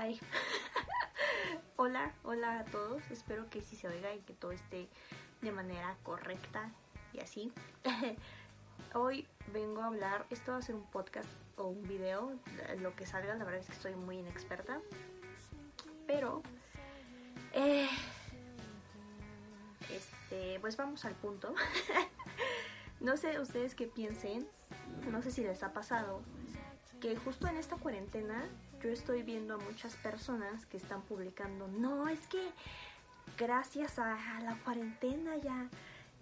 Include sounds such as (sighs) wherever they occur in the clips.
(laughs) Hola, hola a todos. Espero que sí se oiga y que todo esté de manera correcta y así. (laughs) Hoy vengo a hablar, esto va a ser un podcast o un video, lo que salga, la verdad es que estoy muy inexperta. Pero, eh, este, pues vamos al punto. (laughs) no sé ustedes qué piensen, no sé si les ha pasado que justo en esta cuarentena yo estoy viendo a muchas personas que están publicando, no, es que gracias a, la cuarentena ya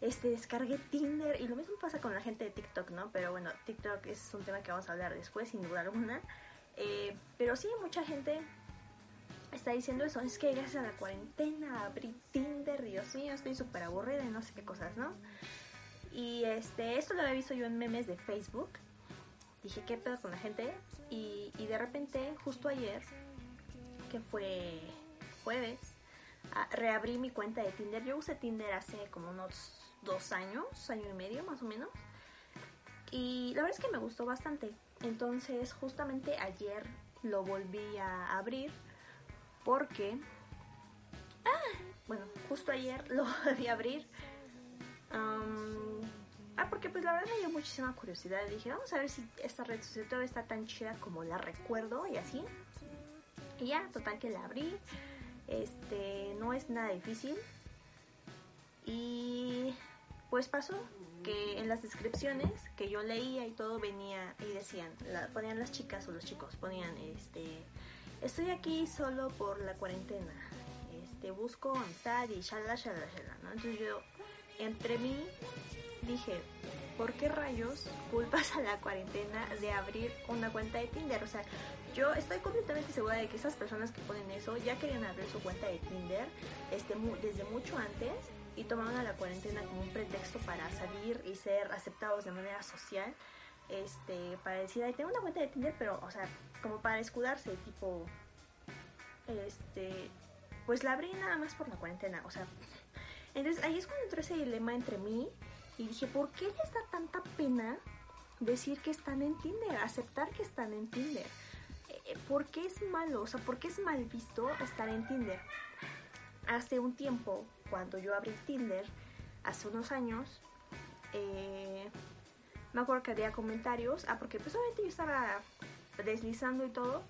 este descargué Tinder y lo mismo pasa con la gente de TikTok, ¿no? Pero bueno, TikTok es un tema que vamos a hablar después, sin duda alguna. Eh, pero sí, mucha gente está diciendo eso, es que gracias a la cuarentena abrí Tinder, Dios mío, estoy súper aburrida y no sé qué cosas, ¿no? Y este, esto lo había visto yo en memes de Facebook dije, ¿qué pedo con la gente? Y, de repente, justo ayer, que fue jueves, ah, reabrí mi cuenta de Tinder. Yo usé Tinder hace como unos dos años, año y medio más o menos. Y la verdad es que me gustó bastante. Entonces, justamente ayer lo volví a abrir porque... Ah, bueno, justo ayer (laughs) lo volví a abrir. Ah, porque pues la verdad me dio muchísima curiosidad. Dije, vamos a ver si esta red social está tan chida como la recuerdo y así. Y ya, total que la abrí. Este, no es nada difícil. Y pues pasó que en las descripciones que yo leía y todo venía y decían, ponían las chicas o los chicos, ponían este, estoy aquí solo por la cuarentena. Este, busco amistad y shalala, shalala, shalala, ¿no? Entonces yo, entre mí, dije, ¿por qué rayos culpas a la cuarentena de abrir una cuenta de Tinder? O sea, yo estoy completamente segura de que esas personas que ponen eso ya querían abrir su cuenta de Tinder este, desde mucho antes y tomaron a la cuarentena como un pretexto para salir y ser aceptados de manera social. Este, para decir, ay, tengo una cuenta de Tinder, pero, o sea, como para escudarse, tipo, este, pues la abrí nada más por la cuarentena, o sea, entonces ahí es cuando entró ese dilema entre mí y dije, ¿por qué les da tanta pena decir que están en Tinder, aceptar que están en Tinder? Eh, ¿Por qué es malo? O sea, ¿por qué es mal visto estar en Tinder? Hace un tiempo, cuando yo abrí Tinder, hace unos años, eh, me acuerdo que había comentarios, ah, porque pues obviamente yo estaba deslizando y todo,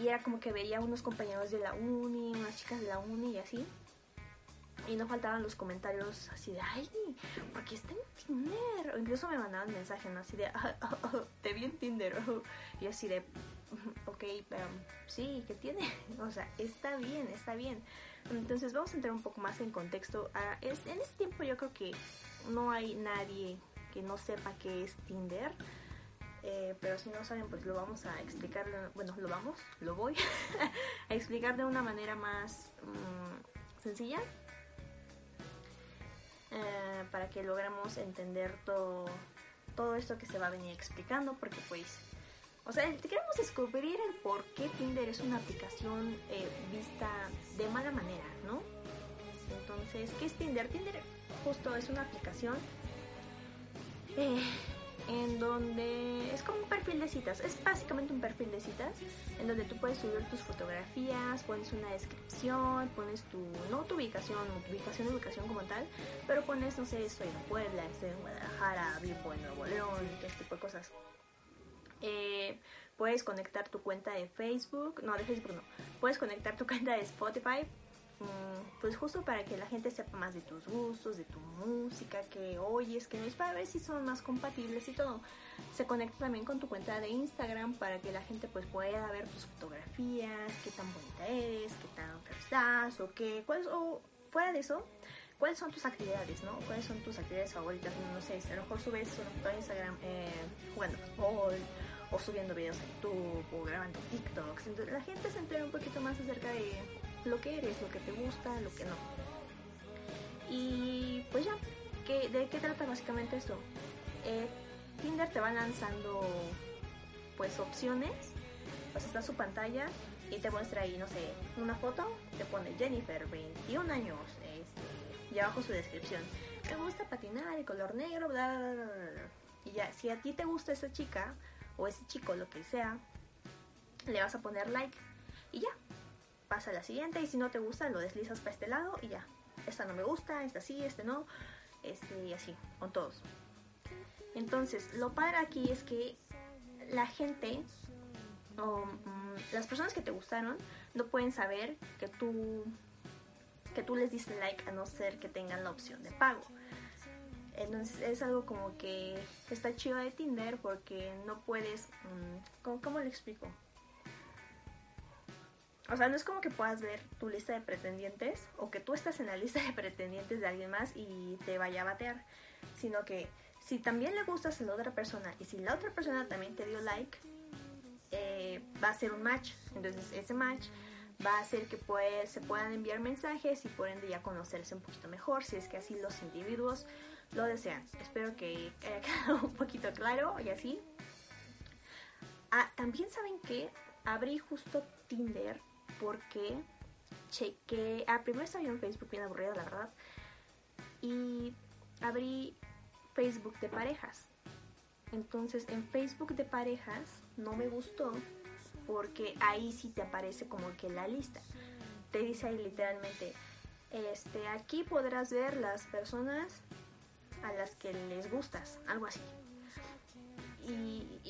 y era como que veía unos compañeros de la uni, unas chicas de la uni y así, y no faltaban los comentarios así de, ay, ¿por qué está en Tinder? O incluso me mandaban mensajes, ¿no? Así de, ah, ah, ah, te vi en Tinder. Y así de, ok, pero sí, ¿qué tiene? (laughs) O sea, está bien, está bien. Entonces vamos a entrar un poco más en contexto. en este tiempo yo creo que no hay nadie que no sepa qué es Tinder. Eh, pero si no saben, pues lo vamos a explicar, bueno, lo vamos, lo voy (laughs) a explicar de una manera más mm, sencilla eh, para que logremos entender todo, todo esto que se va a venir explicando, porque pues, o sea, queremos descubrir el por qué Tinder es una aplicación eh, vista de mala manera, ¿no? Entonces, ¿qué es Tinder? Tinder justo es una aplicación eh, en donde es como un perfil de citas, es básicamente un perfil de citas en donde tú puedes subir tus fotografías, pones una descripción, pones tu, no tu ubicación, tu ubicación ubicación como tal, pero pones, no sé, estoy en Puebla, estoy en Guadalajara, vivo en Nuevo León, este tipo de cosas. Eh, puedes conectar tu cuenta de Facebook, no de Facebook no, puedes conectar tu cuenta de Spotify pues justo para que la gente sepa más de tus gustos, de tu música, que oyes, que no es para ver si son más compatibles y todo. Se conecta también con tu cuenta de Instagram para que la gente pues pueda ver tus fotografías, qué tan bonita eres, qué tan estás o qué, cuáles, o fuera de eso, cuáles son tus actividades, ¿no? ¿Cuáles son tus actividades favoritas? No sé, a lo mejor subes una a Instagram eh, jugando fútbol o subiendo videos a YouTube o grabando TikToks. Entonces la gente se entera un poquito más acerca de lo que eres, lo que te gusta, lo que no. Y pues ya, ¿qué, ¿de qué trata básicamente esto? Eh, Tinder te va lanzando pues opciones, pues está su pantalla y te muestra ahí, no sé, una foto, te pone Jennifer, 21 años, este, y abajo su descripción. Me gusta patinar, el color negro, bla. Y ya, si a ti te gusta esa chica o ese chico, lo que sea, le vas a poner like y ya. Pasa la siguiente y si no te gusta lo deslizas para este lado y ya. Esta no me gusta, esta sí, este no, este y así, con todos. Entonces, lo padre aquí es que la gente o mm, las personas que te gustaron no pueden saber que tú que tú les diste like a no ser que tengan la opción de pago. Entonces es algo como que está chido de Tinder porque no puedes... Mm, ¿cómo, ¿Cómo le explico? O sea, no es como que puedas ver tu lista de pretendientes o que tú estás en la lista de pretendientes de alguien más y te vaya a batear, sino que si también le gustas a la otra persona y si la otra persona también te dio like, eh, va a ser un match. Entonces ese match va a hacer que pues, se puedan enviar mensajes y por ende ya conocerse un poquito mejor si es que así los individuos lo desean. Espero que haya (laughs) quedado un poquito claro y así. Ah, también saben que abrí justo Tinder porque chequé. Ah, primero estaba yo en Facebook bien aburrida, la verdad. Y abrí Facebook de parejas. Entonces en Facebook de parejas no me gustó porque ahí sí te aparece como que la lista. Te dice ahí literalmente, este, aquí podrás ver las personas a las que les gustas, algo así. Y,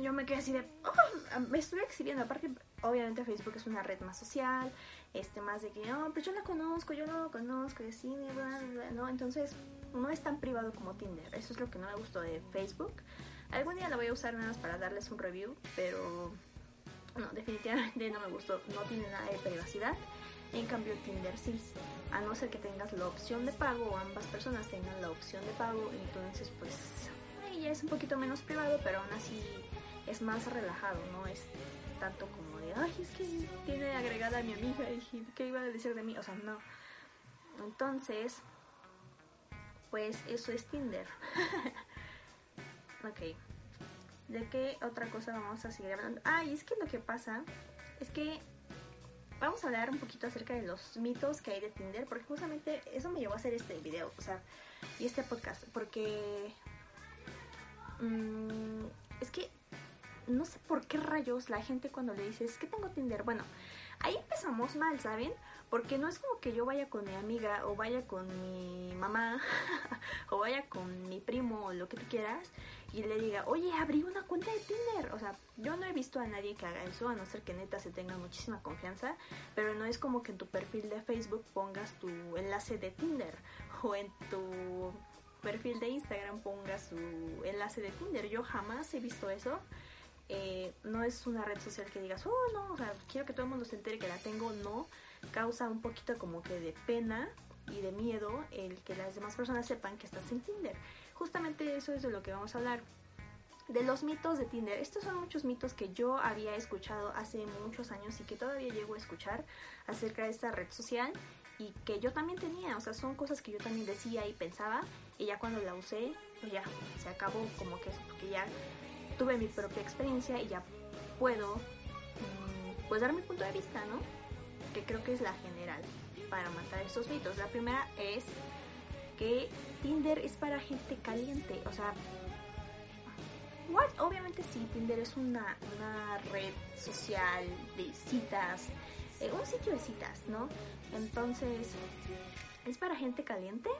yo me quedé así de, oh, me estoy exhibiendo, aparte obviamente Facebook es una red más social, este más de que, no, pues yo la conozco, yo no lo conozco, y así, ¿no? Entonces no es tan privado como Tinder, eso es lo que no me gustó de Facebook. Algún día la voy a usar nada más para darles un review, pero no, definitivamente no me gustó, no tiene nada de privacidad. En cambio Tinder sí, a no ser que tengas la opción de pago o ambas personas tengan la opción de pago, entonces pues es un poquito menos privado, pero aún así es más relajado, no es tanto como de, ay, es que tiene agregada a mi amiga y qué iba a decir de mí, o sea, no. Entonces, pues eso es Tinder. (laughs) ok. ¿De qué otra cosa vamos a seguir hablando? Ah, y es que lo que pasa es que vamos a hablar un poquito acerca de los mitos que hay de Tinder, porque justamente eso me llevó a hacer este video, o sea, y este podcast, porque mmm, es que no sé por qué rayos la gente cuando le dice, es que tengo Tinder, bueno, ahí empezamos mal, ¿saben? Porque no es como que yo vaya con mi amiga o vaya con mi mamá (laughs) o vaya con mi primo o lo que tú quieras y le diga, oye, abrí una cuenta de Tinder. O sea, yo no he visto a nadie que haga eso, a no ser que neta se tenga muchísima confianza, pero no es como que en tu perfil de Facebook pongas tu enlace de Tinder o en tu perfil de Instagram pongas tu enlace de Tinder. Yo jamás he visto eso. Eh, no es una red social que digas, oh no, o sea, quiero que todo el mundo se entere que la tengo, no. Causa un poquito como que de pena y de miedo el que las demás personas sepan que estás en Tinder justamente eso es de lo que vamos a hablar. De los mitos de Tinder. Estos son muchos mitos que yo había escuchado hace muchos años y que todavía llego a escuchar acerca de esta red social y que yo también tenía. O sea, son cosas que yo también decía y pensaba y ya cuando la usé, pues ya se acabó como que eso, porque ya tuve mi propia experiencia y ya puedo mm, pues dar mi punto de vista, ¿no? Que creo que es la general para matar estos mitos. La primera es que Tinder es para gente caliente. O sea, what? obviamente sí, Tinder es una, red social de citas, eh, un sitio de citas, ¿no? Entonces, ¿es para gente caliente?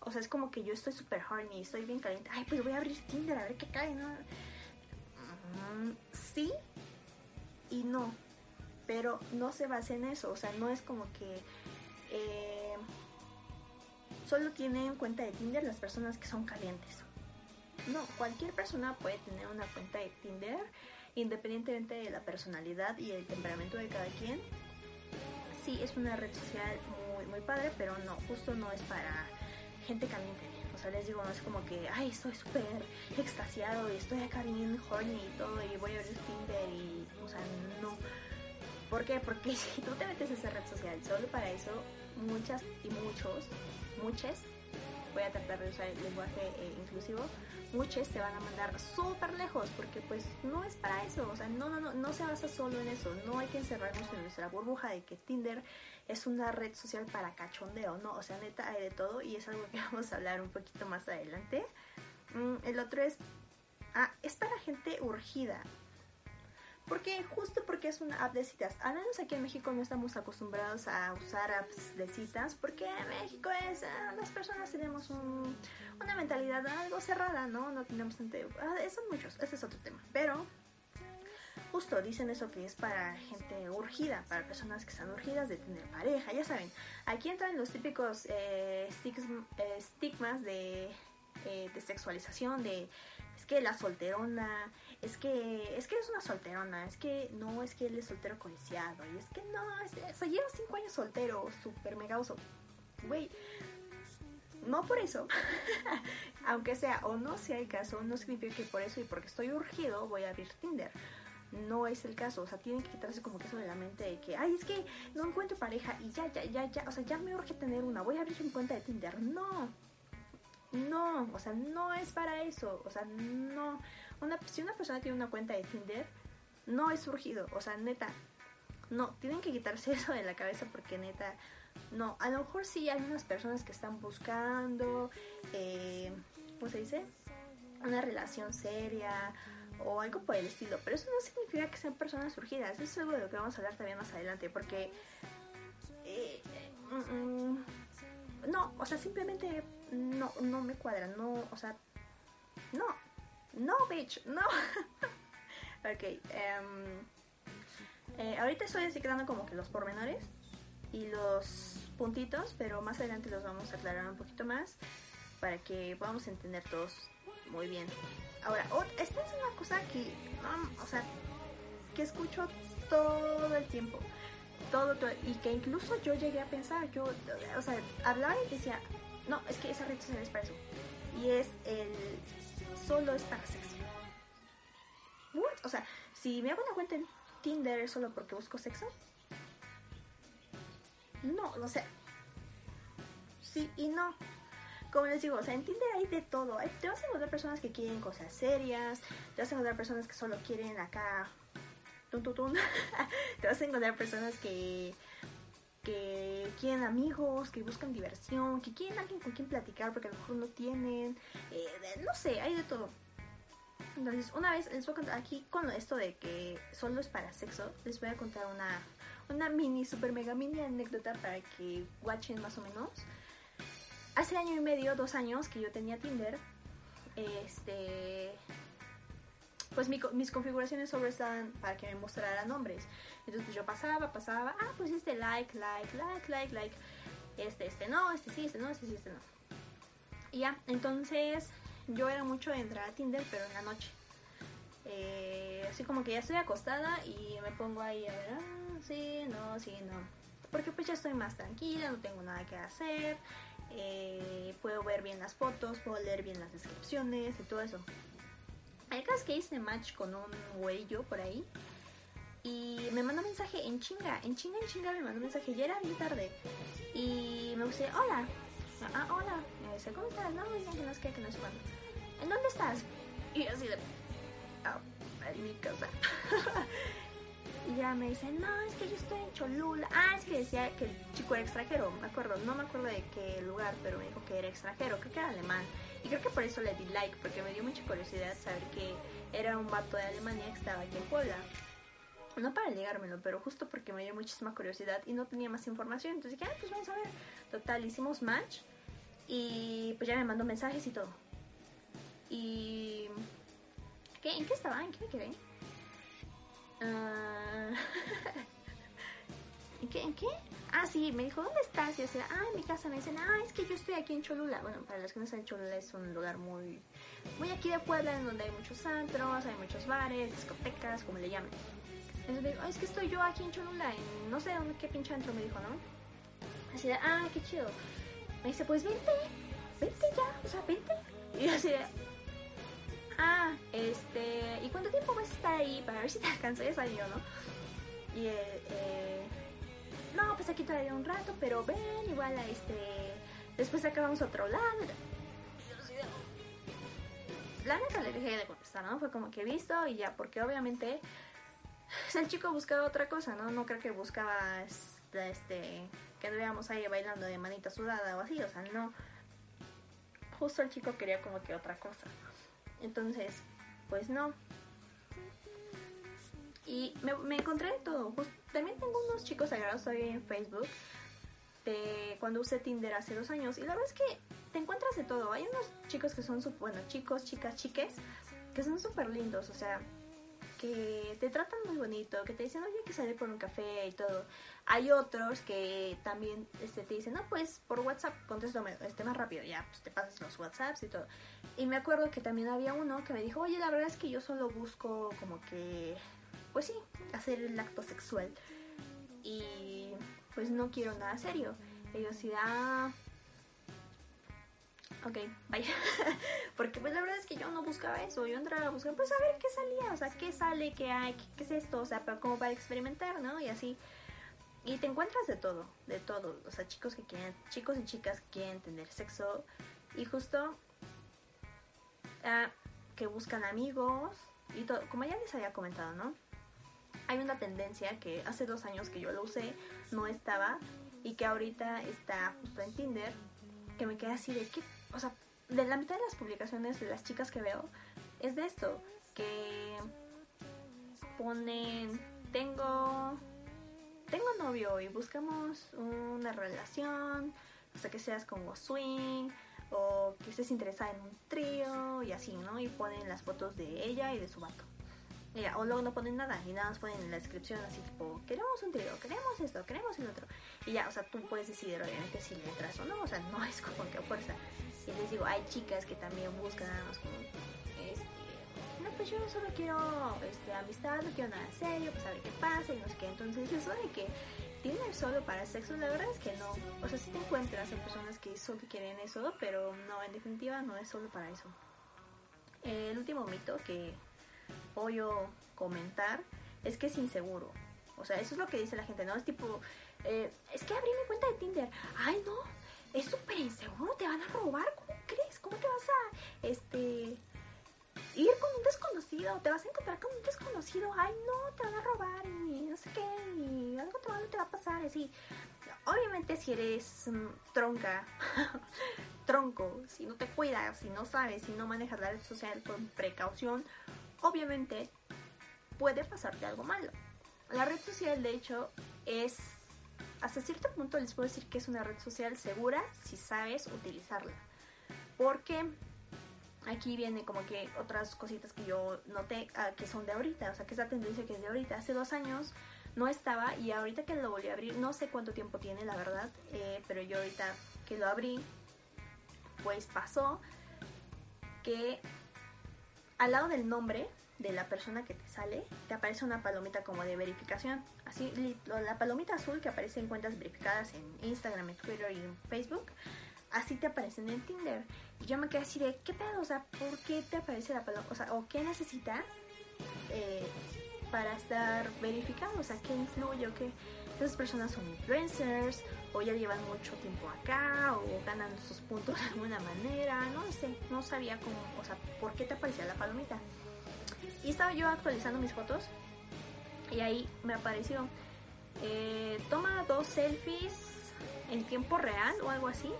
O sea, es como que yo estoy super horny, estoy bien caliente. Ay, pues voy a abrir Tinder a ver qué cae, ¿no? Mm, sí y no. Pero no se basa en eso. O sea, no es como que... Eh, solo tiene en cuenta de Tinder las personas que son calientes. No, cualquier persona puede tener una cuenta de Tinder independientemente de la personalidad y el temperamento de cada quien. Sí, es una red social muy, muy padre, pero no, justo no es para gente caliente. O sea, les digo, no es como que, ay, estoy súper extasiado y estoy acá bien horny y todo y voy a abrir Tinder y, o sea, no. ¿Por qué? Porque (laughs) si tú te metes a esa red social solo para eso, muchas y muchos muchos, voy a tratar de usar el lenguaje eh, inclusivo, muchos te van a mandar súper lejos porque pues no es para eso, o sea, no, no, no, no se basa solo en eso, no hay que encerrarnos en nuestra burbuja de que Tinder es una red social para cachondeo, no, o sea, neta hay de todo y es algo que (laughs) vamos a hablar un poquito más adelante. Mm, el otro es, ah, es para gente urgida. Porque justo porque es una app de citas. Al menos aquí en México no estamos acostumbrados a usar apps de citas porque en México es eh, las personas tenemos una mentalidad algo cerrada, ¿no? No tenemos tanta... Ah, son muchos, ese es otro tema. Pero justo dicen eso que es para gente urgida, para personas que están urgidas de tener pareja, ya saben. Aquí entran los típicos eh, eh, estigmas de, de sexualización, de es que la solterona, es que es que eres una solterona, es que no, es que él es soltero codiciado, y es que no, es, eso, lleva cinco años soltero, súper mega oso. Güey, no por eso, (laughs) aunque sea o no sea el caso, no significa que por eso y porque estoy urgido voy a abrir Tinder. No es el caso, o sea, tienen que quitarse como que eso de la mente de que, ay, es que no encuentro pareja y ya, ya, ya, ya, o sea, ya me urge tener una, voy a abrir mi cuenta de Tinder. No, no, o sea, no es para eso, o sea, no si una persona tiene una cuenta de Tinder, no es surgido, o sea, neta, no, tienen que quitarse (laughs) eso de la cabeza porque neta, no, a lo mejor sí hay unas personas que están buscando, eh, ¿cómo se dice? Una relación seria o algo por el estilo, pero eso no significa que sean personas surgidas, eso es algo de lo que vamos a hablar también más adelante, porque... Eh, mm, mm, no, o sea, simplemente no, no me cuadra, no, o sea, no, no, bitch, no. (laughs) ok. Um, eh, ahorita estoy quedando como que los pormenores y los puntitos, pero más adelante los vamos a aclarar un poquito más para que podamos entender todos muy bien. Ahora, esta es una cosa que, o sea, que escucho todo el tiempo. Todo, todo, y que incluso yo llegué a pensar, yo, o sea, hablaba y decía, no, es que esa red social es para eso. Y es el solo es para sexo. O sea, si me hago una cuenta en Tinder solo porque busco sexo. No, o sea. Sí y no. Como les digo, o sea, en Tinder hay de todo. Te vas a encontrar personas que quieren cosas serias. Te vas a encontrar personas que solo quieren acá. (laughs) Te vas a encontrar personas que que quieren amigos, que buscan diversión, que quieren alguien con quien platicar porque a lo mejor no tienen, eh, no sé, hay de todo. Entonces, una vez les voy a contar aquí con esto de que solo es para sexo, les voy a contar una, una mini, super mega mini anécdota para que watchen más o menos. Hace año y medio, dos años que yo tenía Tinder, este, pues mis configuraciones solo estaban para que me mostrara nombres. Entonces pues yo pasaba, pasaba, ah, pues este like, like, like, like, like. Este, este no, este sí, este no, este sí, este no. Y ya, entonces yo era mucho de entrar a Tinder, pero en la noche. Eh, así como que ya estoy acostada y me pongo ahí a ver, ah, sí, no, sí, no. Porque pues ya estoy más tranquila, no tengo nada que hacer, eh, puedo ver bien las fotos, puedo leer bien las descripciones y todo eso. Hay casos que hice match con un güey yo por ahí y me mandó mensaje en chinga, en chinga, en chinga me mandó mensaje, ya era bien tarde. Y me puse, hola, ah, hola, me dice, ¿cómo estás? No, ya que no es que, que no es cuándo. ¿En dónde estás? Y así de, oh, en mi casa. (laughs) y ya me dice, no, es que yo estoy en Cholula. Ah, es que decía que el chico era extranjero, me acuerdo, no me acuerdo de qué lugar, pero me dijo que era extranjero, creo que era alemán. Y creo que por eso le di like, porque me dio mucha curiosidad saber que era un vato de Alemania que estaba aquí en Puebla no para ligármelo, pero justo porque me dio muchísima curiosidad y no tenía más información. Entonces dije, ah, pues vamos a ver. Total, hicimos match y pues ya me mandó mensajes y todo. Y... ¿Qué? ¿En qué estaba? ¿En qué me quedé? Ah, (laughs) (laughs) ¿En qué? Ah, sí, me dijo, ¿dónde estás? Y yo decía, ah, en mi casa. Me dicen, ah, es que yo estoy aquí en Cholula. Bueno, para los que no saben, Cholula es un lugar muy, muy aquí de Puebla, en donde hay muchos antros, hay muchos bares, discotecas, como le llamen. Entonces me dijo, es que estoy yo aquí en Cholula, en no sé dónde, qué pinche antro me dijo, ¿no? Así de, ah, qué chido. Me dice, pues vente, vente ya, o sea, vente. Y yo así de, ah, este, ¿y cuánto tiempo vas a estar ahí para ver si te alcanzo? Ya salió, ¿no? Y, eh, eh, no, pues aquí todavía un rato, pero ven, igual este, después acabamos otro lado. La neta le dejé de contestar, ¿no? Fue como que he visto y ya, porque obviamente el chico buscaba otra cosa, ¿no? No creo que buscaba este, este que veamos ahí bailando de manita sudada o así, o sea, no. Justo el chico quería como que otra cosa. Entonces, pues no. Y me, encontré de todo. Pues, también tengo unos chicos sagrados todavía en Facebook de cuando usé Tinder hace dos años. Y la verdad es que te encuentras de todo. Hay unos chicos que son, bueno, chicos, chicas, chiques, que son súper lindos. O sea, que te tratan muy bonito, que te dicen, oye, hay que salir por un café y todo. Hay otros que también este, te dicen, no, pues por WhatsApp, contéstame este, más rápido, ya, pues te pasas los WhatsApps y todo. Y me acuerdo que también había uno que me dijo, oye, la verdad es que yo solo busco como que, pues sí, hacer el acto sexual. Y pues no quiero nada serio. Ellos sí, ah, ok, vaya. (laughs) Porque pues la verdad es que yo no buscaba eso, yo entraba a buscar, pues a ver qué salía, o sea, qué sale, qué hay, qué, es esto, o sea, como para experimentar, ¿no? Y así. Y te encuentras de todo, de todo, o sea, chicos que quieren, chicos y chicas que quieren tener sexo y justo ah, que buscan amigos y todo, como ya les había comentado, ¿no? Hay una tendencia que hace dos años que yo lo usé, no estaba, y que ahorita está justo en Tinder, que me queda así de qué o sea, de la mitad de las publicaciones de las chicas que veo es de esto, que ponen, tengo, tengo novio y buscamos una relación, o sea, que seas como swing o que estés interesada en un trío y así, ¿no? Y ponen las fotos de ella y de su vato o luego no ponen nada y nada más ponen en la descripción así tipo, queremos un trío, queremos esto, queremos el otro. Y ya, o sea, tú puedes decidir obviamente si le entras o no, o sea, no es como que fuerza. Y les digo, hay chicas que también buscan nada más como, este, no, pues yo solo quiero este, amistad, no quiero nada serio, pues a ver qué pasa y no sé qué. Entonces eso de que tiene solo para sexo, la verdad es que no. O sea, sí te encuentras en personas que solo quieren eso, pero no, en definitiva no es solo para eso. El último mito que yo comentar es que es inseguro. O sea, eso es lo que dice la gente, ¿no? Es tipo, eh, es que abrí mi cuenta de Tinder. Ay, no, es súper inseguro, te van a robar. ¿Cómo crees? ¿Cómo te vas a, este, ir con un desconocido? Te vas a encontrar con un desconocido. Ay, no, te van a robar y no sé qué, y algo malo te va a pasar. Así, obviamente si eres mm, tronca, (laughs) tronco, si no te cuidas, si no sabes, si no manejas la red social con precaución, obviamente puede pasarte algo malo. La red social, de hecho, es, hasta cierto punto les puedo decir que es una red social segura si sabes utilizarla. Porque aquí viene como que otras cositas que yo noté ah, que son de ahorita, o sea, que es la tendencia que es de ahorita. Hace dos años no estaba y ahorita que lo volví a abrir, no sé cuánto tiempo tiene, la verdad, eh, pero yo ahorita que lo abrí, pues pasó que al lado del nombre de la persona que te sale, te aparece una palomita como de verificación. Así, la palomita azul que aparece en cuentas verificadas en Instagram, en Twitter y en Facebook, así te aparecen en Tinder. Y yo me quedé así de, ¿qué pedo? O sea, ¿por qué te aparece la palomita? O sea, ¿o qué necesitas eh, para estar verificado? O sea, ¿qué influye o qué? Esas personas son influencers o ya llevan mucho tiempo acá o ganan sus puntos de alguna manera, no sé, no sabía cómo, o sea, por qué te aparecía la palomita. Y estaba yo actualizando mis fotos y ahí me apareció, eh, toma dos selfies en tiempo real o algo así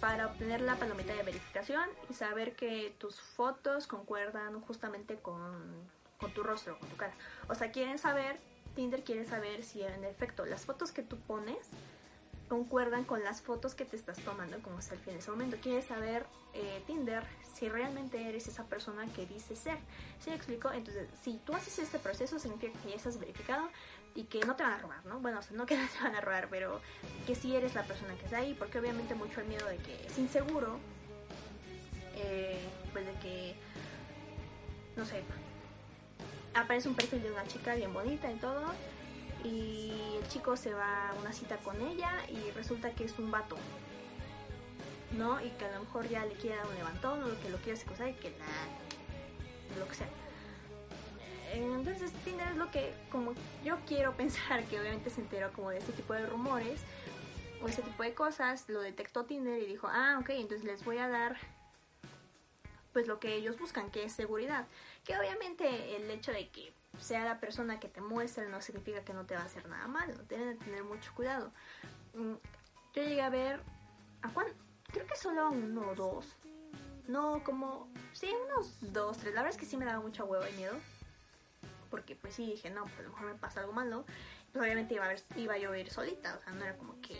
para obtener la palomita de verificación y saber que tus fotos concuerdan justamente con, con tu rostro, con tu cara. O sea, quieren saber Tinder quiere saber si en efecto las fotos que tú pones concuerdan con las fotos que te estás tomando como selfie en ese momento. Quiere saber eh, Tinder si realmente eres esa persona que dice ser. ¿Sí me explico? Entonces, si tú haces este proceso, significa que ya estás verificado y que no te van a robar, ¿no? Bueno, no que (laughs) no te van a robar, pero que sí eres la persona que está ahí, porque obviamente mucho el miedo de que es inseguro, eh, pues de que, no sé, aparece un perfil de una chica bien bonita y todo. Y el chico se va a una cita con ella y resulta que es un vato. ¿No? Y que a lo mejor ya le quiere dar un levantón o que lo quiere secuestrar y que la. lo que sea. Entonces Tinder es lo que, como yo quiero pensar que obviamente se enteró como de este tipo de rumores o ese tipo de cosas, lo detectó Tinder y dijo, ah, ok, entonces les voy a dar pues lo que ellos buscan, que es seguridad. Que obviamente el hecho de que sea la persona que te muestre no significa que no te va a hacer nada malo, que tener mucho cuidado. Mm, yo llegué a ver a Juan, creo que solo a uno o dos. No, como, sí, unos dos, tres. La verdad es que sí me daba mucha hueva y miedo. porque pues sí dije, no, pues a lo mejor me pasa algo malo, pues obviamente iba a, ver, iba yo a ir solita, o sea, no era como que,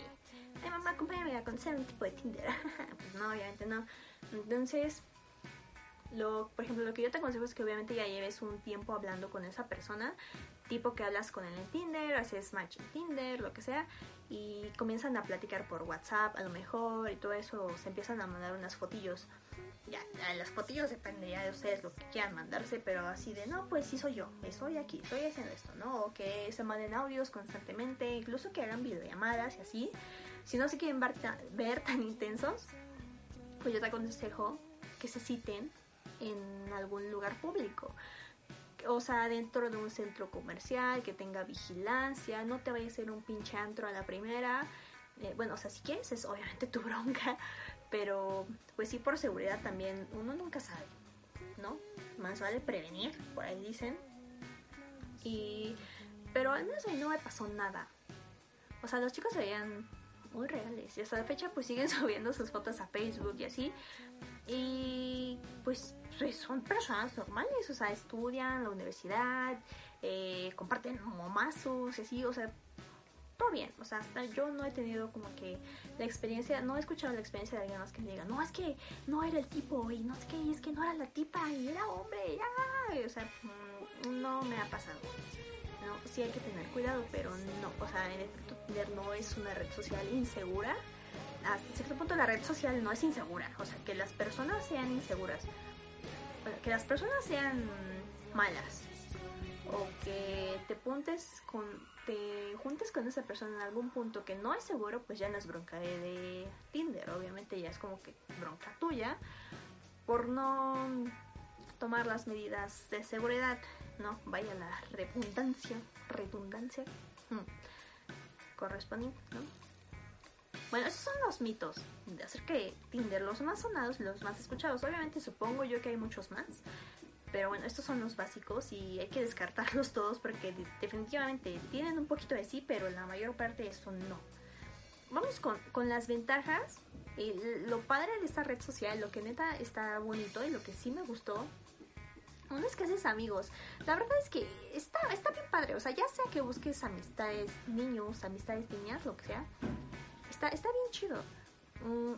ay mamá, acompáñame a conocer un tipo de Tinder, (laughs) pues no, obviamente no. Entonces, lo, por ejemplo, lo que yo te aconsejo es que obviamente ya lleves un tiempo hablando con esa persona, tipo que hablas con él en Tinder, haces match en Tinder, lo que sea, y comienzan a platicar por WhatsApp a lo mejor y todo eso, se empiezan a mandar unas fotillos. Ya, las fotillos dependería de ustedes lo que quieran mandarse, pero así de, no, pues sí soy yo, estoy aquí, estoy haciendo esto, ¿no? O que se manden audios constantemente, incluso que hagan videollamadas y así. Si no se quieren ver tan intensos, pues yo te aconsejo que se citen en algún lugar público. O sea, dentro de un centro comercial que tenga vigilancia, no te vayas a ir un pinche antro a la primera. Eh, bueno, o sea, si quieres es obviamente tu (laughs) bronca, pero pues sí por seguridad también uno nunca sabe, ¿no? Más vale prevenir, por ahí dicen. Y pero al menos ahí no me pasó nada. O sea, los chicos se veían muy reales y hasta la fecha pues siguen (laughs) subiendo sus fotos a Facebook y así. Y pues, son personas normales, o sea, estudian la universidad, eh, comparten momazos y así, o sea, todo bien. O sea, hasta yo no he tenido como que la experiencia, no he escuchado la experiencia de alguien más que me diga, no, es que no era el tipo y no es que, es que no era la tipa y era hombre, ya. O sea, mm, no me ha pasado. ¿no? Sí hay que tener cuidado, pero no, o sea, efecto Tinder no es una red social insegura hasta cierto punto la red social no es insegura. O sea, que las personas sean inseguras, que las personas sean malas, o que te puntes con, te juntes con esa persona en algún punto que no es seguro, pues ya no es bronca de, Tinder. Obviamente ya es como que bronca tuya por no tomar las medidas de seguridad, ¿no? Vaya la redundancia, redundancia hmm, correspondiente, ¿no? Bueno, esos son los mitos acerca de Tinder, los más sonados, los más escuchados. Obviamente supongo yo que hay muchos más. Pero bueno, estos son los básicos y hay que descartarlos todos porque definitivamente tienen un poquito de sí, pero la mayor parte de eso no. Vamos con, con las ventajas. lo padre de esta red social, lo que neta está bonito y lo que sí me gustó uno es que haces amigos. La verdad es que está, está bien padre. O sea, ya sea que busques amistades niños, amistades niñas, lo que sea. Está, está bien chido. Mm,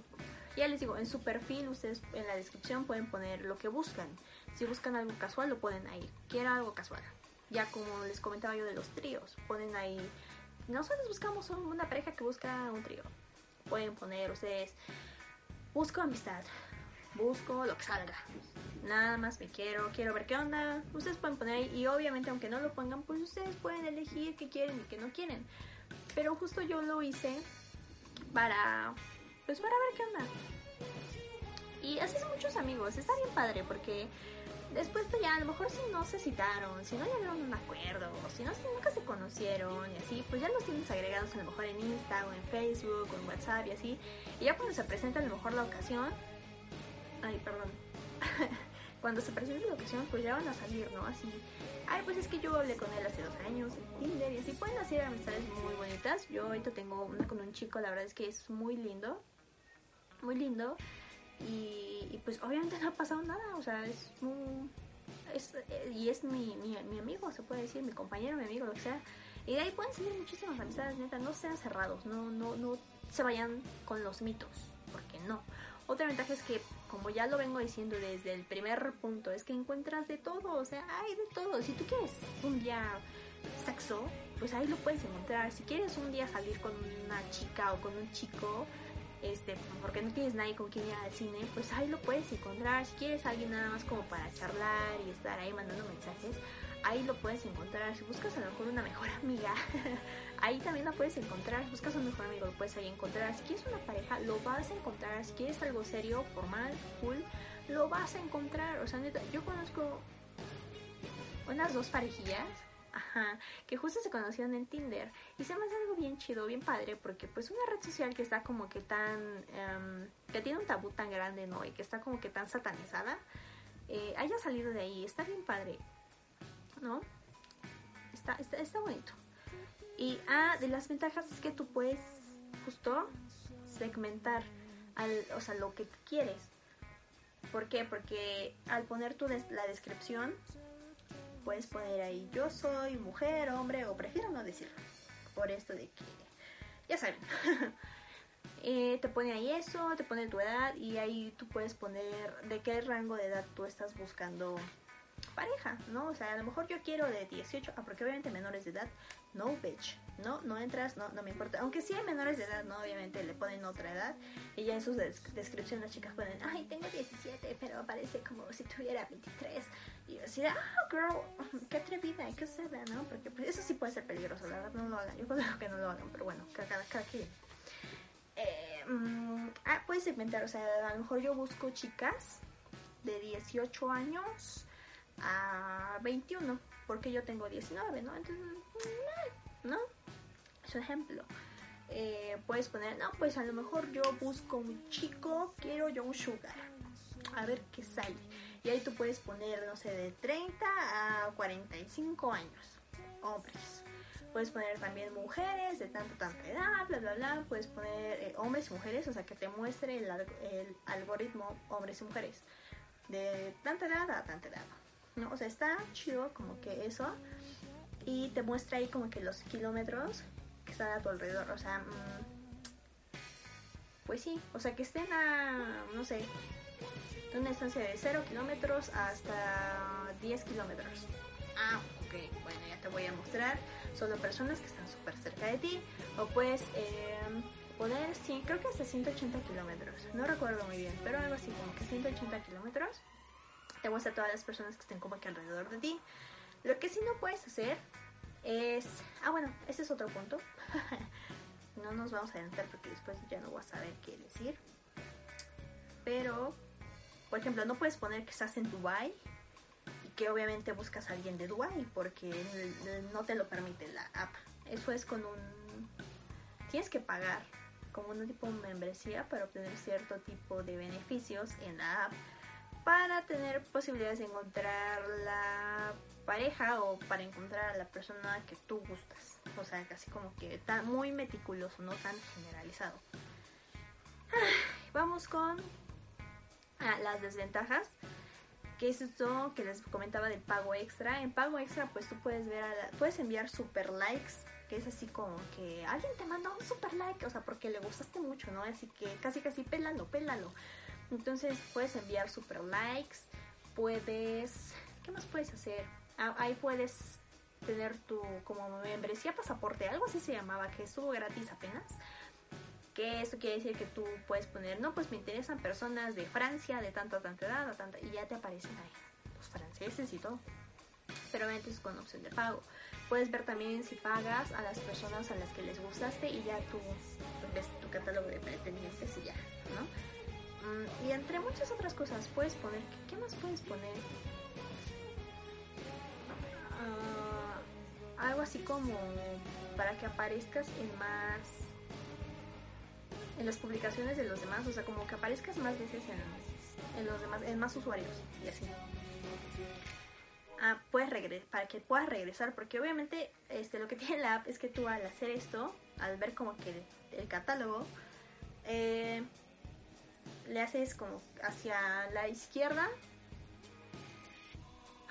ya les digo, en su perfil ustedes en la descripción pueden poner lo que buscan. Si buscan algo casual, lo ponen ahí. Quiero algo casual. Ya como les comentaba yo de los tríos, ponen ahí. Nosotros buscamos una pareja que busca un trío. Pueden poner ustedes, busco amistad, busco lo que salga. Nada más me quiero, quiero ver qué onda. Ustedes pueden poner ahí y obviamente aunque no lo pongan, pues ustedes pueden elegir qué quieren y qué no quieren. Pero justo yo lo hice para, pues para ver qué onda. Y haces muchos amigos, está bien padre porque después pues ya a lo mejor si no se citaron, si no llegaron a un acuerdo, si no si nunca se conocieron y así, pues ya los tienes agregados a lo mejor en Insta o en Facebook o en WhatsApp y así. Y ya cuando se presenta a lo mejor la ocasión, ay, perdón. (laughs) cuando se presente la ocasión, pues ya van a salir, ¿no? Así, ay, pues es que yo hablé con él hace dos años en Tinder y así pueden hacer amistades muy bonitas. Yo ahorita tengo una con un chico, la verdad es que es muy lindo, muy lindo. Y, pues obviamente no ha pasado nada, o sea, es muy... Y es mi, mi, mi, amigo, se puede decir, mi compañero, mi amigo, lo que sea. Y de ahí pueden salir muchísimas amistades, neta, no sean cerrados, no, no, no se vayan con los mitos, porque no. Otra ventaja es que, como ya lo vengo diciendo desde el primer punto, es que encuentras de todo, o sea, hay de todo. Si tú quieres un día sexo, pues ahí lo puedes encontrar. Si quieres un día salir con una chica o con un chico, este, porque no tienes nadie con quien ir al cine, pues ahí lo puedes encontrar. Si quieres alguien nada más como para charlar estar ahí mandando mensajes, ahí lo puedes encontrar. Si buscas a lo mejor una mejor amiga, (laughs) ahí también la puedes encontrar. Si buscas a un mejor amigo, lo puedes ahí encontrar. Si quieres una pareja, lo vas a encontrar. Si quieres algo serio, formal, cool, lo vas a encontrar. O sea, neta, yo conozco unas dos parejillas. Ajá, que justo se conocieron en Tinder y se me hace algo bien chido, bien padre, porque pues una red social que está como que tan, em, que tiene un tabú tan grande, ¿no? Y que está como que tan satanizada, eh, haya salido de ahí, está bien padre. ¿no? Está, está, bonito. Y ah, de las ventajas es que tú puedes justo segmentar al, o sea, lo que quieres. ¿Por qué? Porque al poner tu la descripción, puedes poner ahí yo soy mujer, hombre o prefiero no decirlo. Por esto de que, ya saben. (laughs) Eh, te pone ahí eso, te pone tu edad y ahí tú puedes poner de qué rango de edad tú estás buscando pareja, ¿no? O sea, a lo mejor yo quiero de 18, ah, porque obviamente menores de edad, no bitch, no, no entras, no, no me importa. Aunque sí hay menores de edad, ¿no? Obviamente le ponen otra edad y ya en sus descripciones las chicas ponen, ay, tengo 17, pero parece como si tuviera 23. Y yo así, ah, girl, qué atrevida, qué osada, ¿no? Porque pues, eso sí puede ser peligroso, la verdad, no lo hagan. Yo creo que no lo hagan, pero bueno, cada, cada quien. Eh, mm, ah, puedes inventar, o sea, a lo mejor yo busco chicas de 18 años a 21, porque yo tengo 19, ¿no? Entonces, mm, ¿no? Es un ejemplo. Eh, puedes poner, no, pues a lo mejor yo busco un chico, quiero yo un sugar. A ver qué sale. Y ahí tú puedes poner, no sé, de 30 a 45 años. Hombres. Puedes poner también mujeres de tanta, tanta edad, bla, bla, bla. Puedes poner eh, hombres y mujeres, o sea, que te muestre el, algoritmo hombres y mujeres. De tanta edad a tanta edad. ¿no? O sea, está chido como que eso. Y te muestra ahí como que los kilómetros que están a tu alrededor. O sea, mm, pues sí, o sea, que estén a, no sé, una distancia de 0 kilómetros hasta 10 kilómetros. Ah, ok, bueno, ya te voy a mostrar. Solo personas que están súper cerca de ti. O puedes eh, poner, creo que hasta 180 kilómetros. No recuerdo muy bien, pero algo así como que 180 kilómetros te muestra todas las personas que estén como que alrededor de ti. Lo que sí no puedes hacer es... Ah, bueno, ese es otro punto. (laughs) no nos vamos a adelantar porque después ya no voy a saber qué decir. Pero, por ejemplo, no puedes poner que estás en Dubai que obviamente buscas a alguien de Dubai porque no te lo permite la app. Eso es con un... Tienes que pagar como un tipo de membresía para obtener cierto tipo de beneficios en la app para tener posibilidades de encontrar la pareja o para encontrar a la persona que tú gustas. O sea, casi como que está muy meticuloso, no tan generalizado. Vamos con ah, las desventajas. Que es esto que les comentaba del pago extra. En pago extra, pues tú puedes ver, puedes enviar super likes que es así como que alguien te manda un super like, o sea, porque le gustaste mucho, ¿no? Así que casi casi pélalo, pélalo. Entonces puedes enviar super likes, puedes... ¿Qué más puedes hacer? Ah, ahí puedes tener tu como membresía pasaporte, algo así se llamaba, que estuvo gratis apenas. Que esto quiere decir que tú puedes poner, no, pues me interesan personas de Francia, de tanta, tanta edad, tanta, y ya te aparecen ahí los franceses y todo. Pero obviamente es con opción de pago. Puedes ver también si pagas a las personas a las que les gustaste y ya tú ves tu catálogo de pretendientes y ya, ¿no? Mm, y entre muchas otras cosas puedes poner, ¿qué, más puedes poner? Ah, algo así como para que aparezcas en más en las publicaciones de los demás, o sea, como que aparezcas más veces en, los demás, en más usuarios y así. Ah, puedes regresar, para que puedas regresar, porque obviamente este, lo que tiene la app es que tú al hacer esto, al ver como que el, el catálogo, eh, le haces como hacia la izquierda.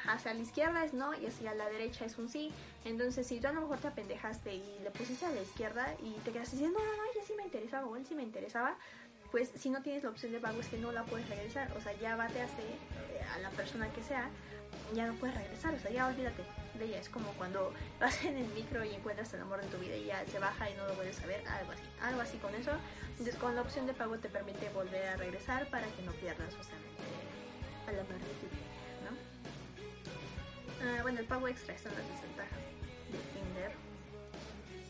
Hacia la izquierda es no y hacia la derecha es un sí. Entonces, si tú a lo mejor te apendejaste y le pusiste a la izquierda y te quedas diciendo, no, no, no, ella sí me interesaba o él sí me interesaba, pues si no tienes la opción de pago es que no la puedes regresar. O sea, ya bateaste eh, a la persona que sea, ya no puedes regresar. O sea, ya olvídate de ella. Es como cuando (laughs) vas en el micro y encuentras el amor de tu vida y ya se baja y no lo vuelves a ver. Algo así. Algo así con eso. Entonces con la opción de pago te permite volver a regresar para que no pierdas justamente a la de Ah, bueno, el pago extra son las desventajas de Tinder.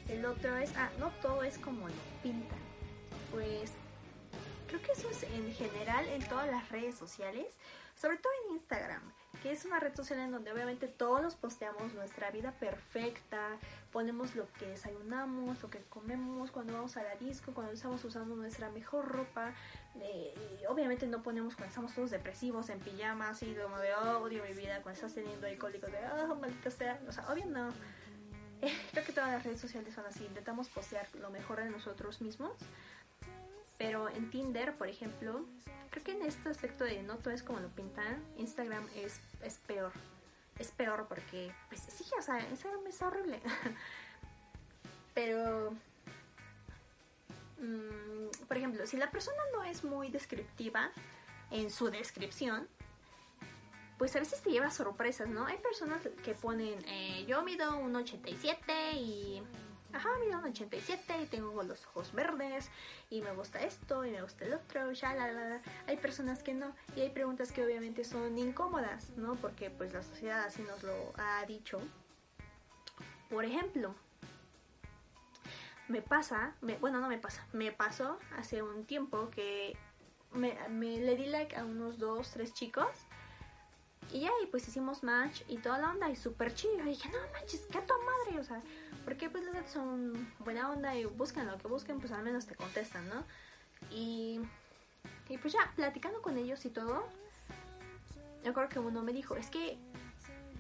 El otro es, ah, no todo es como lo pintan. Pues creo que eso es en general en todas las redes sociales, sobre todo en Instagram que es una red social en donde obviamente todos posteamos nuestra vida perfecta, ponemos lo que desayunamos, lo que comemos, cuando vamos a la disco, cuando estamos usando nuestra mejor ropa, eh, obviamente no ponemos cuando estamos todos depresivos, en pijamas, y como de oh, odio mi vida, cuando estás teniendo alcohólicos de oh, maldita sea, o sea, obvio no. (laughs) Creo que todas las redes sociales son así, intentamos postear lo mejor de nosotros mismos pero en Tinder, por ejemplo, creo que en este aspecto de no todo es como lo pintan, Instagram es, es peor. es peor porque, pues sí, o sea, Instagram es horrible. (laughs) Pero, mm, por ejemplo, si la persona no es muy descriptiva en su descripción, pues a veces te lleva sorpresas, ¿no? Hay personas que ponen, eh, yo mido un 87 y... Ajá, mido un 87 y tengo los ojos verdes y me gusta esto y me gusta el otro, ya la, la, la. Hay personas que no y hay preguntas que obviamente son incómodas, ¿no? Porque pues la sociedad así nos lo ha dicho. Por ejemplo, me pasa, bueno, no me pasa, me pasó hace un tiempo que me, me le di like a unos dos, tres chicos y ya, pues hicimos match y toda la onda y súper chido. Y dije, no manches, qué a tu madre, o sea, porque pues los datos son buena onda y buscan lo que busquen, pues al menos te contestan, ¿no? Y, y pues ya, platicando con ellos y todo, yo creo que uno me dijo, es que,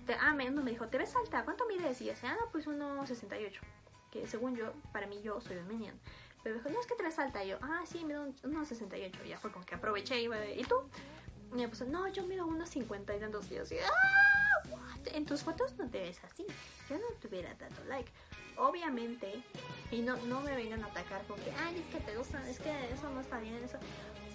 te, ah, uno me dijo, ¿te ves alta? ¿Cuánto mides? Y yo decía, ah, no, pues 1,68. Que según yo, para mí yo soy un minion. Pero me dijo, no, es que te ves alta. Y yo, ah, sí, mido 1,68. Y ya fue como que aproveché y, ¿y tú? Y me puso, no, yo mido unos 50 y tantos. Y así, ah, what? En tus fotos no te ves así. Yo no te hubiera dado like. Obviamente, y no, no me vengan a atacar con que, ay, es que te gustan, es que eso no está bien, eso.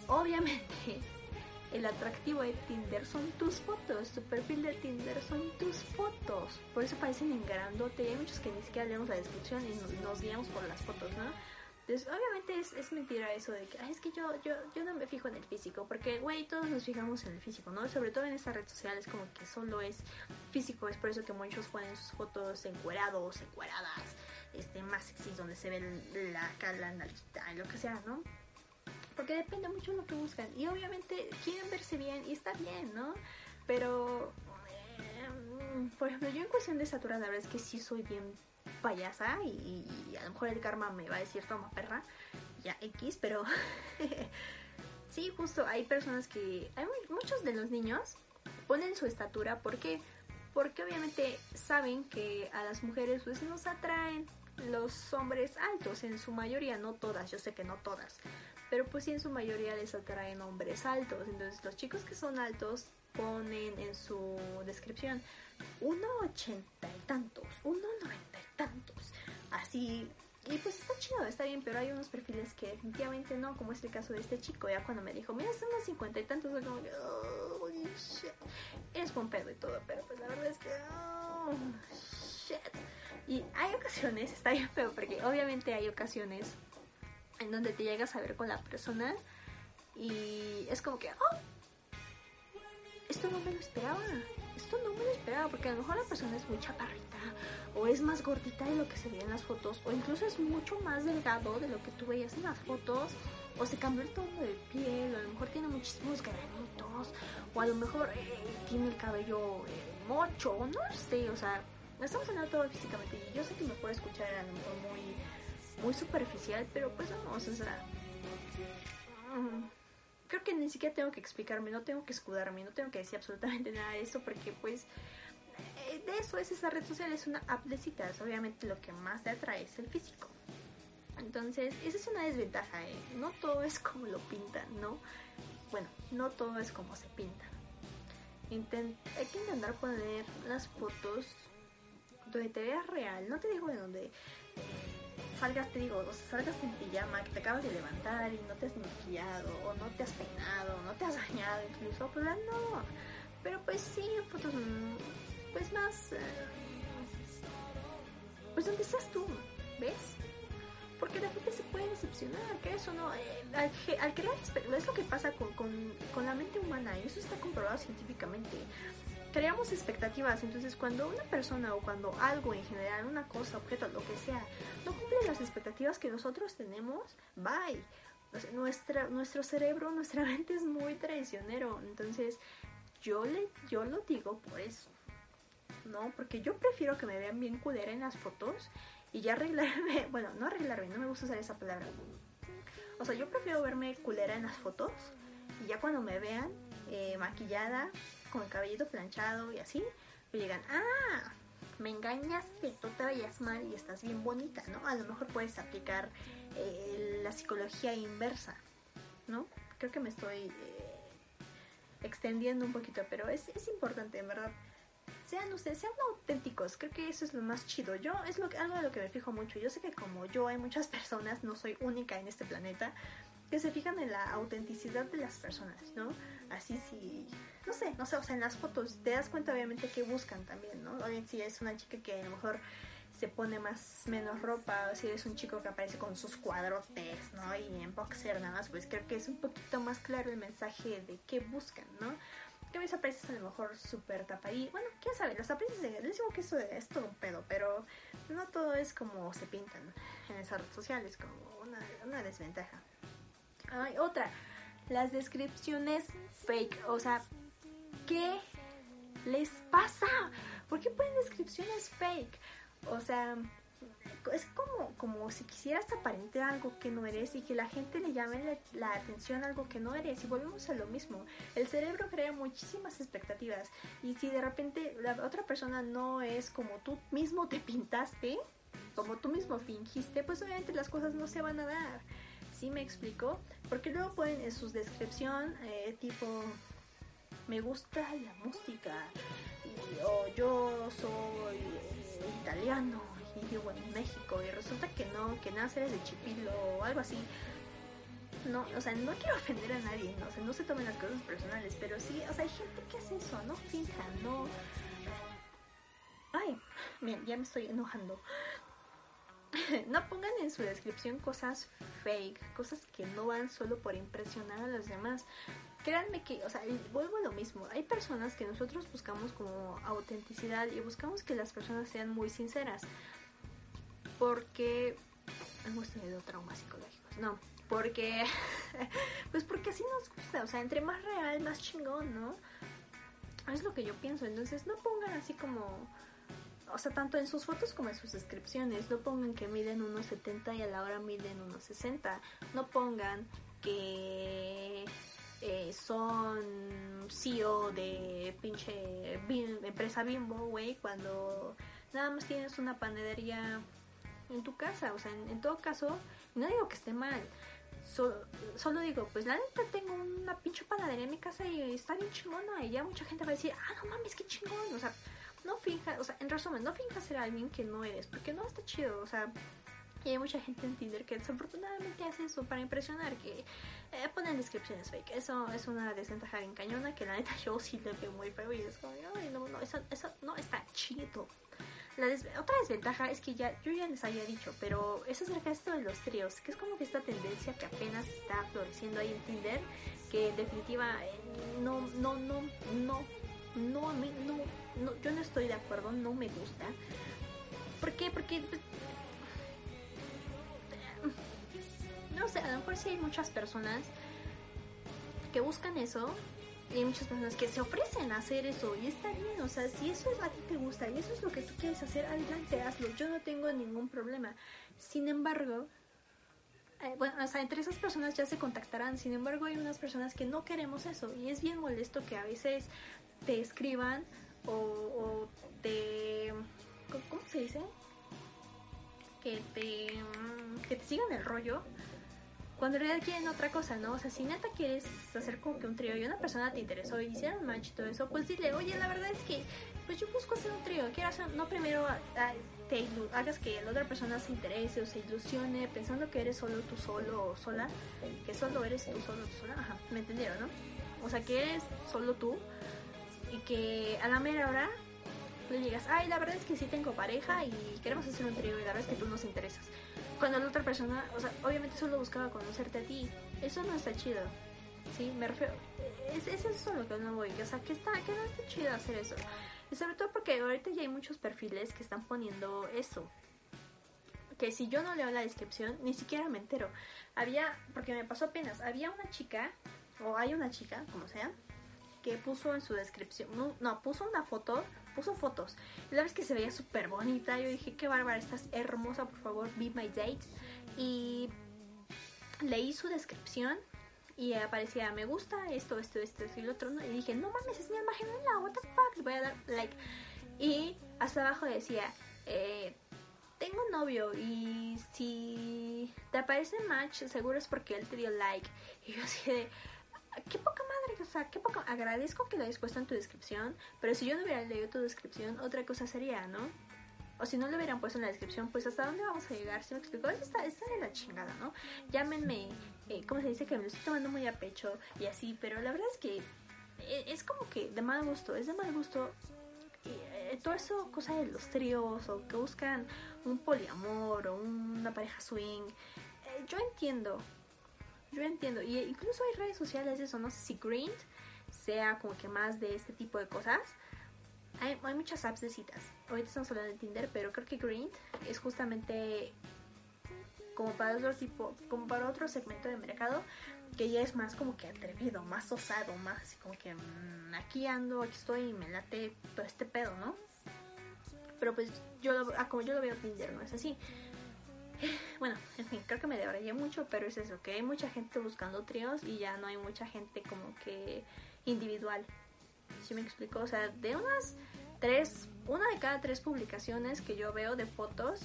Obviamente, (laughs) el atractivo de Tinder son tus fotos, tu perfil de Tinder son tus fotos. Por eso parecen en grandote. Hay muchos que ni siquiera leemos la descripción y nos, nos guiamos por las fotos, ¿no? Entonces, obviamente es, es mentira eso de que, es que yo, yo, yo no me fijo en el físico, porque, güey, todos nos fijamos en el físico, ¿no? Sobre todo en esta red social es como que solo es físico, es por eso que muchos ponen sus fotos encuerados, encueradas, este, más sexy, donde se ve la cara, la nalita, lo que sea, ¿no? Porque depende mucho de lo que buscan. Y obviamente quieren verse bien y está bien, ¿no? Pero, eh, por ejemplo, yo en cuestión de estatura, la verdad es que sí soy bien payasa y, a lo mejor el karma me va a decir toma perra, ya X, pero (laughs) sí, justo hay personas que, hay muchos de los niños ponen su estatura porque porque obviamente saben que a las mujeres pues nos atraen los hombres altos en su mayoría, no todas, yo sé que no todas, pero pues sí en su mayoría les atraen hombres altos, entonces los chicos que son altos ponen en su descripción 1,80 y tantos, 1,90 y tantos. Así, y pues está chido, está bien, pero hay unos perfiles que definitivamente no, como es el caso de este chico. Ya cuando me dijo, mira, son unos 50 y tantos, fue como oh, shit. Es buen pedo y todo, pero pues la verdad es que, oh, shit. Y hay ocasiones, está bien feo, porque obviamente hay ocasiones en donde te llegas a ver con la persona y es como que, oh, esto no me lo esperaba. Esto no me lo esperaba, porque a lo mejor la persona es muy chaparrita, o es más gordita de lo que se veía en las fotos, o incluso es mucho más delgado de lo que tú veías en las fotos, o se cambió el tono de piel, o a lo mejor tiene muchísimos granitos, o a lo mejor eh, tiene el cabello eh, mocho, no sé, o sea, estamos hablando todo físicamente, y yo sé que me puede escuchar a lo mejor muy, muy superficial, pero pues no, o sea... Mm, creo que ni siquiera tengo que explicarme, no tengo que escudarme, no tengo que decir absolutamente nada de eso porque pues eh, de eso es esa red social, es una app de citas, obviamente lo que más te atrae es el físico. Entonces, esa es una desventaja, ¿eh? no todo es como lo pintan, ¿no? Bueno, no todo es como se pinta. hay que intentar poner las fotos donde te veas real, no te digo de donde salgas, te digo, o salgas en pijama, que te acabas de levantar y no te has maquillado, o no te has peinado, o no te has bañado incluso, pues no. Pero pues sí, fotos pues más... Eh, pues donde estás tú, ¿ves? Porque la gente se puede decepcionar, que eso no... Eh, al, crear... Es lo que pasa con, con, con la mente humana, y eso está comprobado científicamente creamos expectativas. Entonces, cuando una persona o cuando algo en general, una cosa, objeto, lo que sea, no cumple las expectativas que nosotros tenemos, bye. nuestra, nuestro cerebro, (laughs) nuestra mente es muy traicionero. Entonces, yo, le, yo lo digo por eso. ¿No? Porque yo prefiero que me vean bien culera en las fotos y ya arreglarme. (laughs) Bueno, no arreglarme, no me gusta usar esa palabra. O sea, yo prefiero verme culera en las fotos y ya cuando me vean eh, maquillada, con el cabellito planchado y así, y llegan, ah, me engañaste, tú te veías mal y estás bien bonita, ¿no? A lo mejor puedes aplicar eh, la psicología inversa, ¿no? Creo que me estoy eh, extendiendo un poquito, pero es, es importante, en verdad. sean ustedes, sean auténticos. Creo que eso es lo más chido. Yo es lo algo de lo que me fijo mucho. Yo sé que como yo hay muchas (laughs) personas, no soy única en este planeta, que se fijan en la autenticidad de las personas, ¿no? Así si, no sé, no sé, o sea, en las fotos te das cuenta obviamente que buscan también, ¿no? Oye, si es una chica que a lo mejor se pone más menos ropa, o si es un chico que aparece con sus cuadrotes, ¿no? Y en boxer nada más, pues creo que es un poquito más claro el mensaje de qué buscan, ¿no? Que mis apariencias a lo mejor súper tapadí. Bueno, quién sabe, las apariencias. Les digo que eso es todo un pedo, pero no todo es como se pintan en esas redes sociales, como una, una desventaja. Hay otra, las descripciones fake, o sea, ¿qué les pasa? ¿Por qué ponen descripciones fake? O sea, es como, como si quisieras aparentar algo que no eres y que la gente le llame la, la, atención a algo que no eres. Y volvemos a lo mismo. El cerebro crea muchísimas expectativas. Y si de repente la otra persona no es como tú mismo te pintaste, como tú mismo fingiste, pues obviamente las cosas no se van a dar. ¿Sí me explico? Porque luego ponen en su descripción eh, tipo, me gusta la música, y, o yo soy eh, italiano y vivo en México, y resulta que no, que eres de Chipilo o algo así. No, o sea, no quiero ofender a nadie, ¿no? O no se tomen las cosas personales, pero sí, o sea, hay gente que hace eso, no finjan, no... Ay, bien, ya me estoy enojando. (laughs) no pongan en su descripción cosas fake, cosas que no van solo por impresionar a los demás. Créanme que, o sea, vuelvo a lo mismo. Hay personas que nosotros buscamos como autenticidad y buscamos que las personas sean muy sinceras. Porque hemos tenido traumas psicológicos. No, porque, (laughs) pues porque así nos gusta. O sea, entre más real, más chingón, ¿no? Es lo que yo pienso. Entonces, no pongan así como o sea, tanto en sus fotos como en sus descripciones, no pongan que miden unos 70 y a la hora miden unos 60. No pongan que eh, son CEO de pinche empresa Bimbo, güey, cuando nada más tienes una panadería en tu casa. O sea, en, todo caso, no digo que esté mal. solo digo, pues la neta tengo una pinche panadería en mi casa y está bien chingona. Y ya mucha gente va a decir, ah, no mames, qué chingón. O sea, no finjas, o sea, en resumen, no finjas ser alguien que no eres, porque no está chido, o sea, y hay mucha gente en Tinder que desafortunadamente hace eso para impresionar, que eh, ponen descripciones fake. Eso es una desventaja bien cañona que la neta (laughs) yo sí le veo muy feo y es como, ay, no, no, eso, eso no está chido. La otra desventaja es que ya, yo ya les había dicho, pero es acerca de esto de los tríos, que es como que esta tendencia que apenas está floreciendo ahí en Tinder, que en definitiva eh, no, no, no, no no, a mí no, no, yo no estoy de acuerdo, no me gusta. ¿Por qué? Porque pues, no sé, a lo mejor sí hay muchas personas que buscan eso y hay muchas personas que se ofrecen a hacer eso y está bien, o sea, si eso es a ti te gusta y eso es lo que tú quieres hacer, adelante, hazlo, yo no tengo ningún problema. Sin embargo, eh, bueno, o sea, entre esas personas ya se contactarán, sin embargo hay unas personas que no queremos eso y es bien molesto que a veces te escriban o, te... ¿Cómo se dice? Que te, que te sigan el rollo cuando en realidad quieren otra cosa, ¿no? O sea, si neta quieres hacer como que un trío y una persona te interesó y hicieron match y todo eso, pues dile, oye, la verdad es que, pues yo busco hacer un trío, quiero hacer, no primero te hagas que la otra persona se interese o se ilusione pensando que eres solo tú solo o sola, que solo eres tú solo tú sola, ajá, me entendieron, ¿no? O sea, que eres solo tú y que a la mera hora le digas, ay, la verdad es que sí tengo pareja y queremos hacer un trío y la verdad es que tú nos interesas. Cuando la otra persona, o sea, obviamente solo buscaba conocerte a ti. Eso no está chido. Sí, me refiero. Es, es eso lo que no voy. O sea, que, está, que no está chido hacer eso. Y sobre todo porque ahorita ya hay muchos perfiles que están poniendo eso. Que si yo no leo la descripción, ni siquiera me entero. Había, porque me pasó apenas, había una chica, o hay una chica, como sea, que puso en su descripción, no, puso una foto, puso fotos. Y la vez que se veía súper bonita, yo dije, qué bárbara, estás hermosa, por favor, be my date. Y leí su descripción y aparecía, me gusta esto, esto, esto, y lo otro. Y dije, no mames, es mi imagen en la, what the fuck, le voy a dar like. Y hasta abajo decía, eh, tengo un novio y si te aparece match, seguro es porque él te dio like. Y yo así de, qué poca madre o sea, qué poco. Agradezco que lo hayas puesto en tu descripción, pero si yo no hubiera leído tu descripción, otra cosa sería, ¿no? O si no lo hubieran puesto en la descripción, pues hasta dónde vamos a llegar, si me explico, eso está, está de la chingada, ¿no? Llámenme, eh, ¿cómo se dice? Que me lo estoy tomando muy a pecho y así, pero la verdad es que eh, es como que de mal gusto, es de mal gusto eh, todo eso, cosa de los tríos o que buscan un poliamor o una pareja swing, eh, yo entiendo, yo entiendo, y incluso hay redes sociales, eso, no sé si Green sea como que más de este tipo de cosas. Hay, muchas apps de citas. Ahorita estamos hablando de Tinder, pero creo que Green es justamente como para otro tipo, como para otro segmento de mercado que ya es más como que atrevido, más osado, más así como que mm, aquí ando, aquí estoy y me late todo este pedo, ¿no? Pero pues yo lo, ah, como yo lo veo Tinder, no es así. (sighs) Bueno, en fin, creo que me debrayé mucho, pero es eso, que hay mucha gente buscando tríos y ya no hay mucha gente como que individual. ¿Sí me explico? O sea, de unas tres, una de cada tres publicaciones que yo veo de fotos,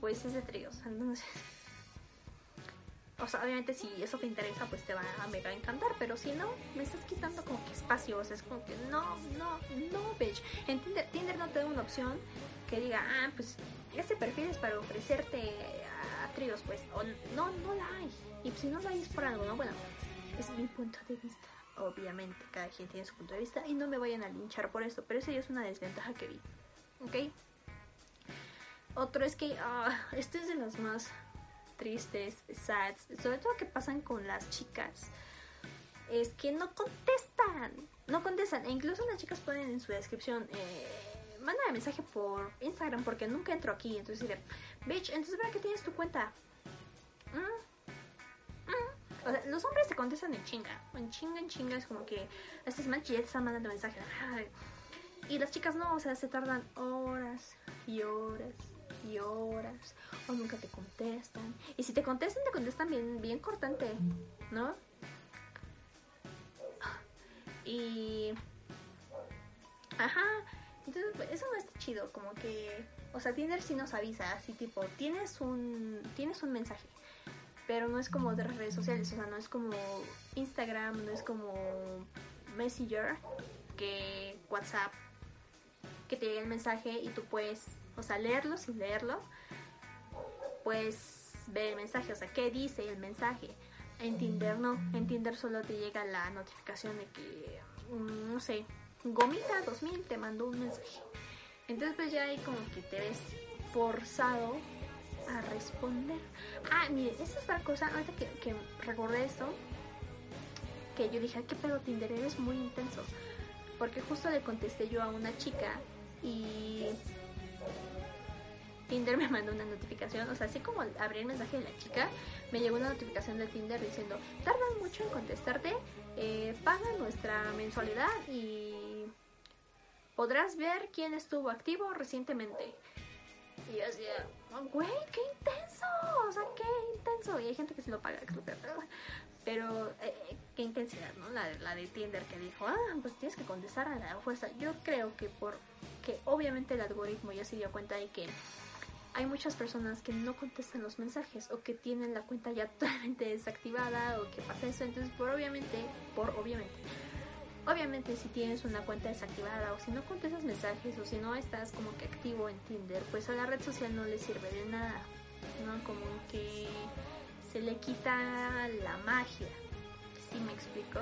pues es de tríos. Entonces, (laughs) o sea, obviamente si eso te interesa, pues te va a mega encantar, pero si no, me estás quitando como que espacio, o sea, es como que no, no, no, bitch. En Tinder, no te da una opción que diga, ah, pues este perfil es para ofrecerte a tríos, pues, o no, no la hay. Y si no la hay es por algo, ¿no? Bueno, es mi punto de vista. Obviamente, cada quien tiene su punto de vista y no me vayan a linchar por esto, pero eso ya es una desventaja que vi. ¿Ok? Otro es que, ah, este es de los más tristes, sad, sobre todo que pasan con las chicas, es que no contestan, no contestan. E incluso las chicas ponen en su descripción, eh, manda mensaje por Instagram porque nunca entro aquí. Entonces diré, bitch, entonces para qué tienes tu cuenta. Los hombres te contestan en chinga, en chinga, en chinga, es como que este es mal ya te están mandando mensaje. Y las chicas no, o sea, se tardan horas y horas y horas o nunca te contestan. Y si te contestan, te contestan bien, bien cortante, ¿no? Y... Ajá. Entonces, pues, eso no está chido, como que... O sea, Tinder sí nos avisa, así tipo, tienes un, tienes un mensaje, pero no es como otras redes sociales, o sea, no es como Instagram, no es como Messenger, que WhatsApp, que te llega el mensaje y tú puedes o sea, leerlo sin leerlo, pues ver el mensaje, o sea, qué dice el mensaje. En Tinder no, en Tinder solo te llega la notificación de que, mm, no sé, Gomita 2000 te mandó un mensaje. Entonces pues ya ahí como que te ves forzado a responder. Ah, mire, esa es otra cosa, ahorita que, que recordé esto, que yo dije, ¿qué pedo Tinder? Eres muy intenso. Porque justo le contesté yo a una chica y Tinder me mandó una notificación, o sea, así como abrí el mensaje de la chica, me llegó una notificación de Tinder diciendo, tardan mucho en contestarte, eh, paga nuestra mensualidad y podrás ver quién estuvo activo recientemente. Y yo decía, güey, qué intenso, o sea, qué intenso. Y hay gente que se lo paga, pero eh, qué intensidad, ¿no? La, la de Tinder que dijo, ah, pues tienes que contestar a la fuerza. Yo creo que por que obviamente el algoritmo ya se dio cuenta de que hay muchas personas que no contestan los mensajes o que tienen la cuenta ya (laughs) totalmente desactivada o que pasa eso. Entonces, por obviamente, por obviamente, obviamente si tienes una cuenta desactivada o si no contestas mensajes o si no estás como que activo en Tinder, pues a la red social no le sirve de nada, ¿no? Como que se le quita la magia. ¿Sí me explico?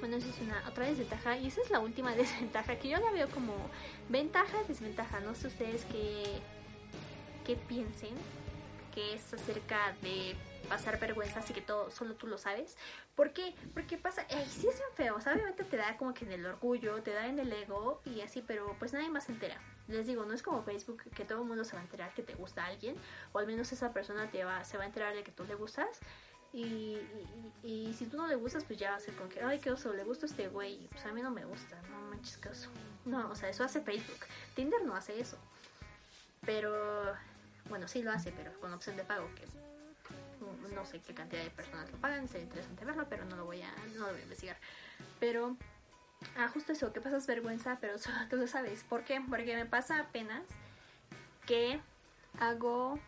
Bueno, esa es una otra desventaja y esa es la última (laughs) desventaja que yo la veo como ventaja, desventaja. No sé ustedes qué, qué piensen que es acerca de pasar vergüenza, así que todo solo tú lo sabes. ¿Por qué? Porque pasa, ay, sí es bien feo, obviamente te da como que en el orgullo, te da en el ego y así, pero pues nadie más se entera. Les digo, no es como Facebook que todo el mundo se va a enterar que te gusta alguien, o al menos esa persona te va, se va a enterar de que tú le gustas. Y, si tú no le gustas, pues ya va a ser con que, ay, qué oso, le gusta este güey. Pues a mí no me gusta, no manches, qué. No, o sea, eso hace Facebook. Tinder no hace eso. Pero, bueno, sí lo hace, pero con opción de pago, que no sé qué cantidad de personas lo pagan, sería interesante verlo, pero no lo voy a, no lo voy a investigar. Pero, ah, justo eso, que pasas vergüenza, pero (laughs) tú lo sabes. ¿Por qué? Porque me pasa apenas que hago...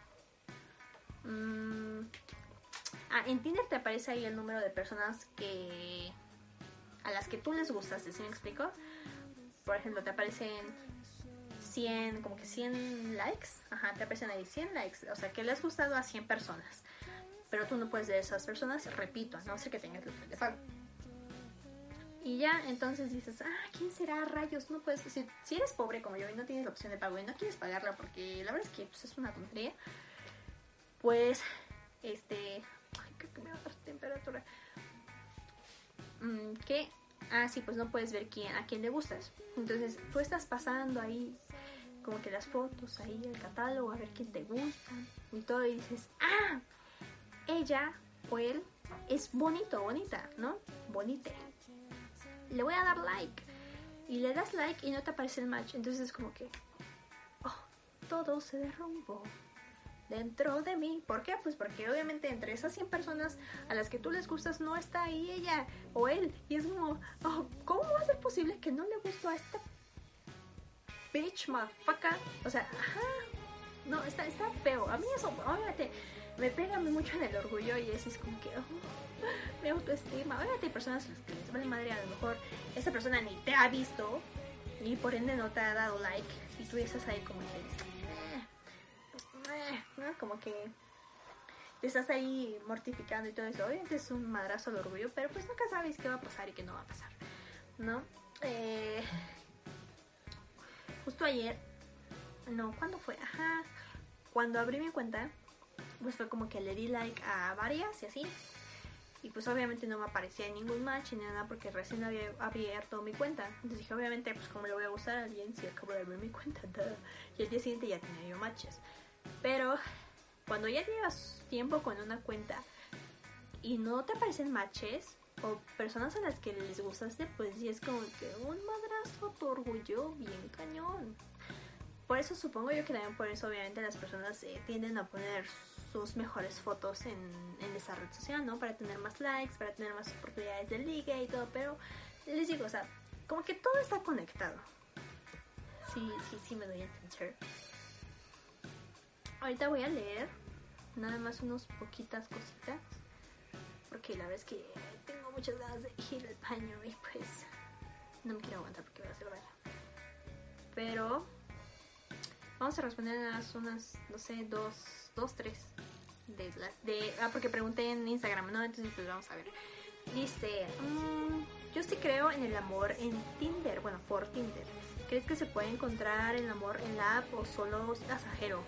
Mmm, Ah, en Tinder te aparece ahí el número de personas que a las que tú les gustas, ¿sí me explico? Por ejemplo, te aparecen 100, como que 100 likes, ajá, te aparecen ahí 100 likes, o sea, que le has gustado a 100 personas. Pero tú no puedes ver esas personas, repito, a no ser que tengas el de pago. Y ya, entonces dices, ah, ¿quién será? Rayos, no puedes. Si, si eres pobre como yo y no tienes la opción de pago y no quieres pagarla porque la verdad es que pues, es una tontería, pues, este. Ay, creo que me va a dar temperatura. Mm, ¿Qué? Ah, sí, pues no puedes ver quién, a quién le gustas. Entonces, tú estás pasando ahí, como que las fotos, ahí, el catálogo, a ver quién te gusta y todo, y dices, ah, ella o él es bonito, bonita, ¿no? Bonite le voy a dar like. Y le das like y no te aparece el match. Entonces es como que, oh, todo se derrumbó dentro de mí. ¿Por qué? Pues porque obviamente entre esas 100 personas a las que tú les gustas no está ahí ella o él. Y es como, oh, ¿cómo va a ser posible que no le gustó a esta bitch motherfucker? O sea, ajá. No, está, está feo. A mí eso, obviamente, me pega mucho en el orgullo y es, es como que, oh, (laughs) mi autoestima. Obviamente hay personas a las que les vale madre, a lo mejor esa persona ni te ha visto y por ende no te ha dado like y tú estás ahí como que, eh, eh, ¿no? Como que te estás ahí mortificando y todo eso. Obviamente es un madrazo al orgullo, pero pues nunca sabes qué va a pasar y qué no va a pasar, ¿no? Eh, justo ayer, no, ¿cuándo fue? Ajá, cuando abrí mi cuenta pues fue como que le di like a varias y así. Y pues obviamente no me aparecía ningún match ni nada porque recién había abierto mi cuenta. Entonces dije, obviamente, pues como le voy a gustar a alguien si acabo de abrir mi cuenta. (laughs) Y el día siguiente ya tenía yo matches. Pero cuando ya llevas tiempo con una cuenta y no te aparecen matches o personas a las que les gustaste, pues sí es como que un madrazo tu orgullo bien cañón. Por eso supongo yo que también por eso obviamente las personas eh, tienden a poner sus mejores fotos en, en, esa red social, ¿no? Para tener más likes, para tener más oportunidades de liga y todo, pero les digo, o sea, como que todo está conectado. Sí, sí, sí me doy a entender. Ahorita voy a leer nada más unas poquitas cositas, porque la verdad es que tengo muchas ganas de ir al baño y pues no me quiero aguantar porque voy a hacer baño. Pero vamos a responder unas, unas no sé, dos, dos, tres de las de ah porque pregunté en Instagram no entonces pues vamos a ver. Dice mmm, yo sí creo en el amor en Tinder bueno por Tinder. Crees que se puede encontrar el amor en la app o solo pasajero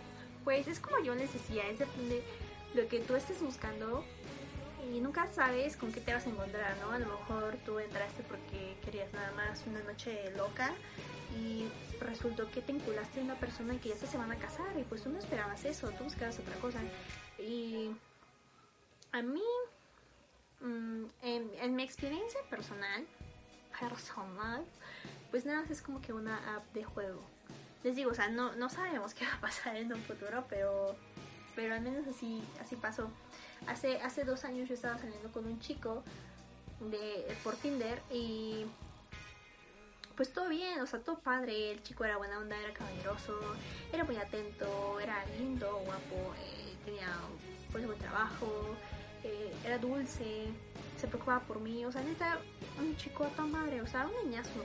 pues es como yo les decía es depende de lo que tú estés buscando y nunca sabes con qué te vas a encontrar no a lo mejor tú entraste porque querías nada más una noche loca y resultó que te enculaste a una persona que ya se van a casar y pues tú no esperabas eso, tú buscabas otra cosa. Y a mí, mm, en, mi experiencia personal, personal, pues nada, es como que una app de juego. Les digo, o sea, no, no sabemos (laughs) qué va a pasar en un futuro, pero, pero al menos así, así pasó. Hace, hace dos años yo estaba saliendo con un chico de, por Tinder y pues todo bien, o sea, todo padre, el chico era buena onda, era caballeroso, era muy atento, era lindo, guapo, eh, tenía pues buen trabajo, eh, era dulce, se preocupaba por mí, o sea, neta, un chico a tan madre, o sea, un niñazo.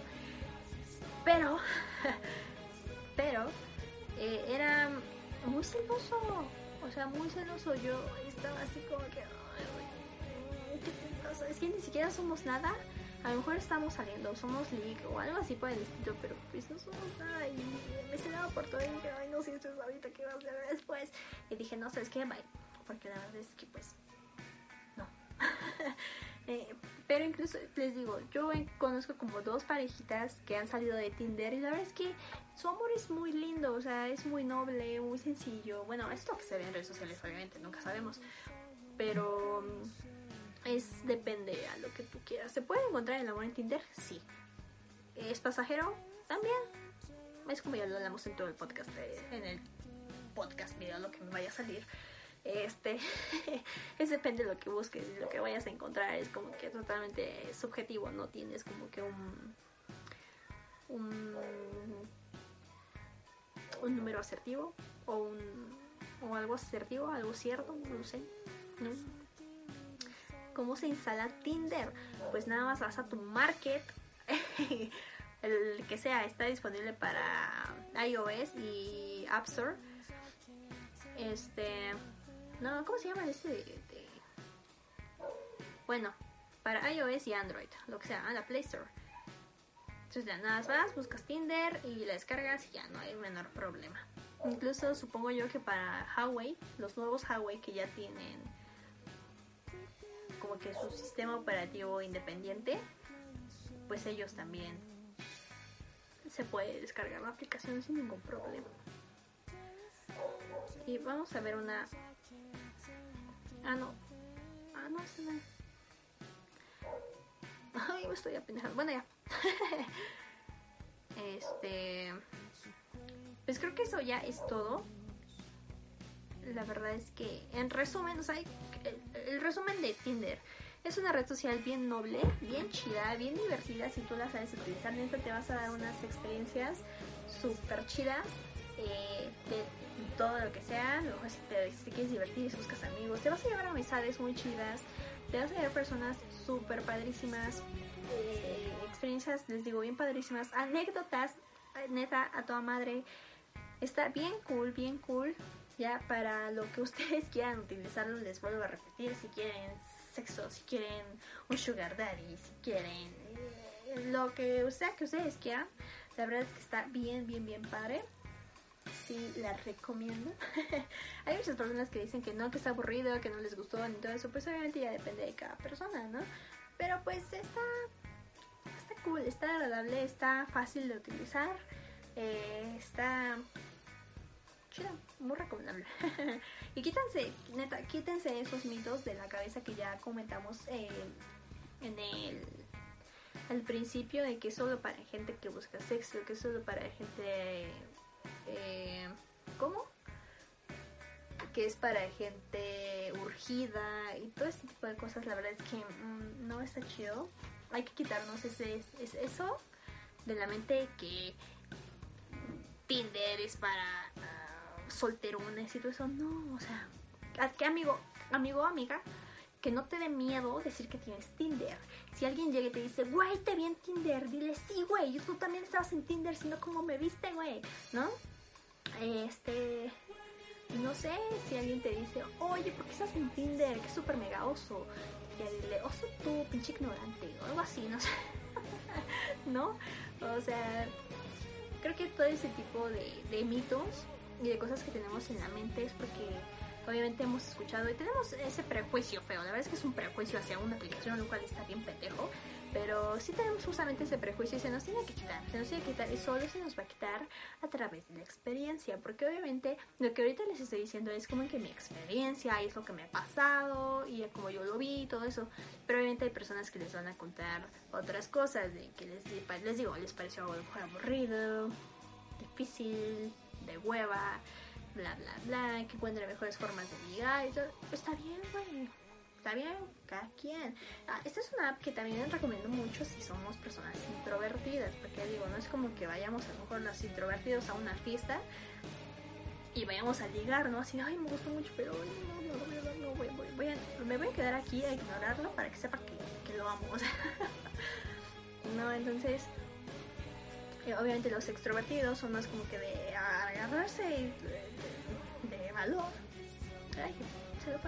Pero, (laughs) pero, eh, era muy celoso, o sea, muy celoso. Yo estaba así como que, ¿qué te pasa? Es que ni siquiera somos nada a lo mejor estamos saliendo, somos league o algo así por el estilo, pero pues no somos nada y me cenaba por todo y dije, ay no sé esto es ahorita, ¿qué va a hacer después? Y dije, no, ¿sabes qué? Bye, porque la verdad es que pues, no. (laughs) eh, pero incluso les digo, yo conozco como dos parejitas que han salido de Tinder y la verdad es que su amor es muy lindo, o sea, es muy noble, muy sencillo. Bueno, es lo que se ve en redes sociales, obviamente, nunca sabemos. Pero es depende a lo que tú quieras. ¿Se puede encontrar el amor en Tinder? Sí. ¿Es pasajero? También. Es como ya lo hablamos en todo el podcast, en el podcast video, lo que me vaya a salir. Este, (laughs) es depende de lo que busques y lo que vayas a encontrar. Es como que totalmente subjetivo, no tienes como que un, un, un número asertivo o un o algo asertivo, algo cierto, no sé. ¿no? cómo se instala Tinder. Pues nada más vas a tu market, (laughs) el que sea, está disponible para iOS y App Store. Este, no, ¿cómo se llama ese? De, bueno, para iOS y Android, lo que sea, a la Play Store. Entonces ya nada más vas, buscas Tinder y la descargas y ya no hay menor problema. Incluso supongo yo que para Huawei, los nuevos Huawei que ya tienen como que su sistema operativo independiente, pues ellos también se puede descargar la aplicación sin ningún problema. Y vamos a ver una... Ah, no. Ah, no, es una... Ay, me estoy apendejando. Bueno, ya. (laughs) este... Pues creo que eso ya es todo. La verdad es que, en resumen, o sea, el, resumen de Tinder es una red social bien noble, bien chida, bien divertida. Si tú la sabes utilizar, neta te vas a dar unas experiencias súper chidas eh, de todo lo que sea. Luego, si te, si te quieres divertir, buscas amigos, te vas a llevar amistades muy chidas, te vas a llevar personas súper padrísimas, eh, experiencias, les digo, bien padrísimas, anécdotas, neta, a toda madre. Está bien cool, bien cool. Ya para lo que (laughs) ustedes quieran utilizarlo, les vuelvo a repetir. Si quieren sexo, si quieren un sugar daddy, si quieren eh, lo que sea que ustedes quieran. La verdad es que está bien, bien, bien padre. Sí, la recomiendo. (laughs) Hay muchas personas que dicen que no, que está aburrido, que no les gustó ni todo eso. Pues obviamente ya depende de cada persona, ¿no? Pero pues está, está cool, está agradable, está fácil de utilizar. Eh, está chida, muy recomendable. (laughs) y quítense, neta, quítense esos mitos de la cabeza que ya comentamos eh, en el al principio de que es solo para gente que busca sexo, que es solo para gente eh, ¿cómo? Que es para gente urgida y todo este tipo de cosas, la verdad es que mm, no está chido. Hay que quitarnos ese, eso de la mente que Tinder es para solterones y todo eso. No, o sea, ¿qué amigo, amigo amiga? Que no te dé miedo decir que tienes Tinder. Si alguien llega y te dice, güey, te vi en Tinder, dile, sí, güey, tú también estabas en Tinder, sino como me viste, güey, ¿no? Este, no sé, si alguien te dice, oye, ¿por qué estás en Tinder? Que súper mega oso. Y dile, oso tú, pinche ignorante, o algo así, no sé. (laughs) ¿No? O sea, creo que todo ese tipo de, de mitos y de cosas que tenemos en la mente es porque obviamente hemos escuchado y tenemos ese prejuicio feo. La verdad es que es un prejuicio hacia una aplicación, lo cual está bien pendejo. Pero sí tenemos justamente ese prejuicio y se nos tiene que quitar. Se nos tiene que quitar y solo se nos va a quitar a través de la experiencia. Porque obviamente lo que ahorita les estoy diciendo es como que mi experiencia es lo que me ha pasado y como yo lo vi y todo eso. Pero obviamente hay personas que les van a contar otras cosas de que les, les digo, les pareció algo aburrido, difícil, de hueva, bla, bla, bla, que encuentre mejores formas de ligar y todo. Está bien, güey. Está bien, cada quien. Ah, esta es una app que también recomiendo mucho si somos personas introvertidas, porque digo, no es como que vayamos a lo mejor los introvertidos a una fiesta y vayamos a ligar, ¿no? Así, ay, me gustó mucho, pero no, no, no, no, voy, voy, a, me voy a quedar aquí a ignorarlo para que sepa que, que lo amo. (laughs) No, entonces obviamente los extrovertidos son más como que de agarrarse de, valor. Ay, se lo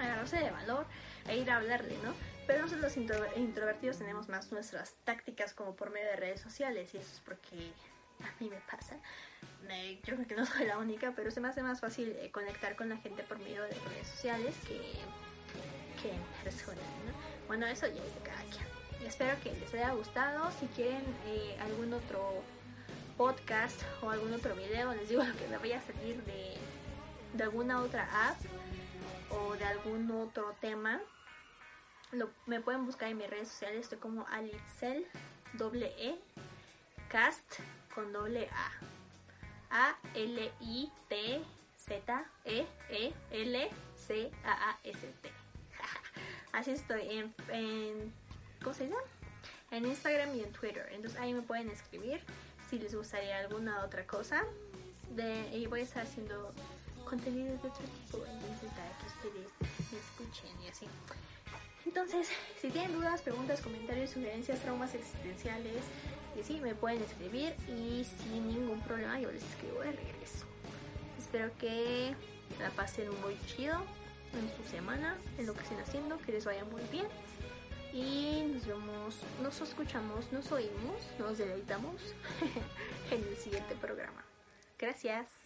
Agarrarse de valor e ir a hablarle, ¿no? Pero nosotros los introvertidos tenemos más nuestras tácticas como por medio de redes sociales y eso es porque a mí me pasa. yo creo que no soy la única, pero se me hace más fácil eh, conectar con la gente por medio de redes sociales que, que en persona, ¿no? Bueno, eso ya es de cada quien espero que les haya gustado. Si quieren eh, algún otro podcast o algún otro video, les digo (laughs) que me vaya a salir de, de alguna otra app o de algún otro tema. Me pueden buscar en mis redes sociales, estoy como Alitzel, doble E, cast con doble A. A L I T Z E. (laughs) Así estoy en, en ¿cómo se llama? En Instagram y en Twitter. Entonces ahí me pueden escribir si les gustaría alguna otra cosa. De, y voy a estar haciendo contenidos de otro tipo, entonces para que ustedes me escuchen y así. Entonces, si tienen dudas, preguntas, comentarios, sugerencias, traumas existenciales, y sí, me pueden escribir y sin ningún problema yo les escribo de regreso. Espero que la pasen muy chido en su semana, en lo que estén haciendo, que les vaya muy bien. Y nos vemos, nos escuchamos, nos oímos, nos deleitamos (laughs) en el siguiente programa. Gracias.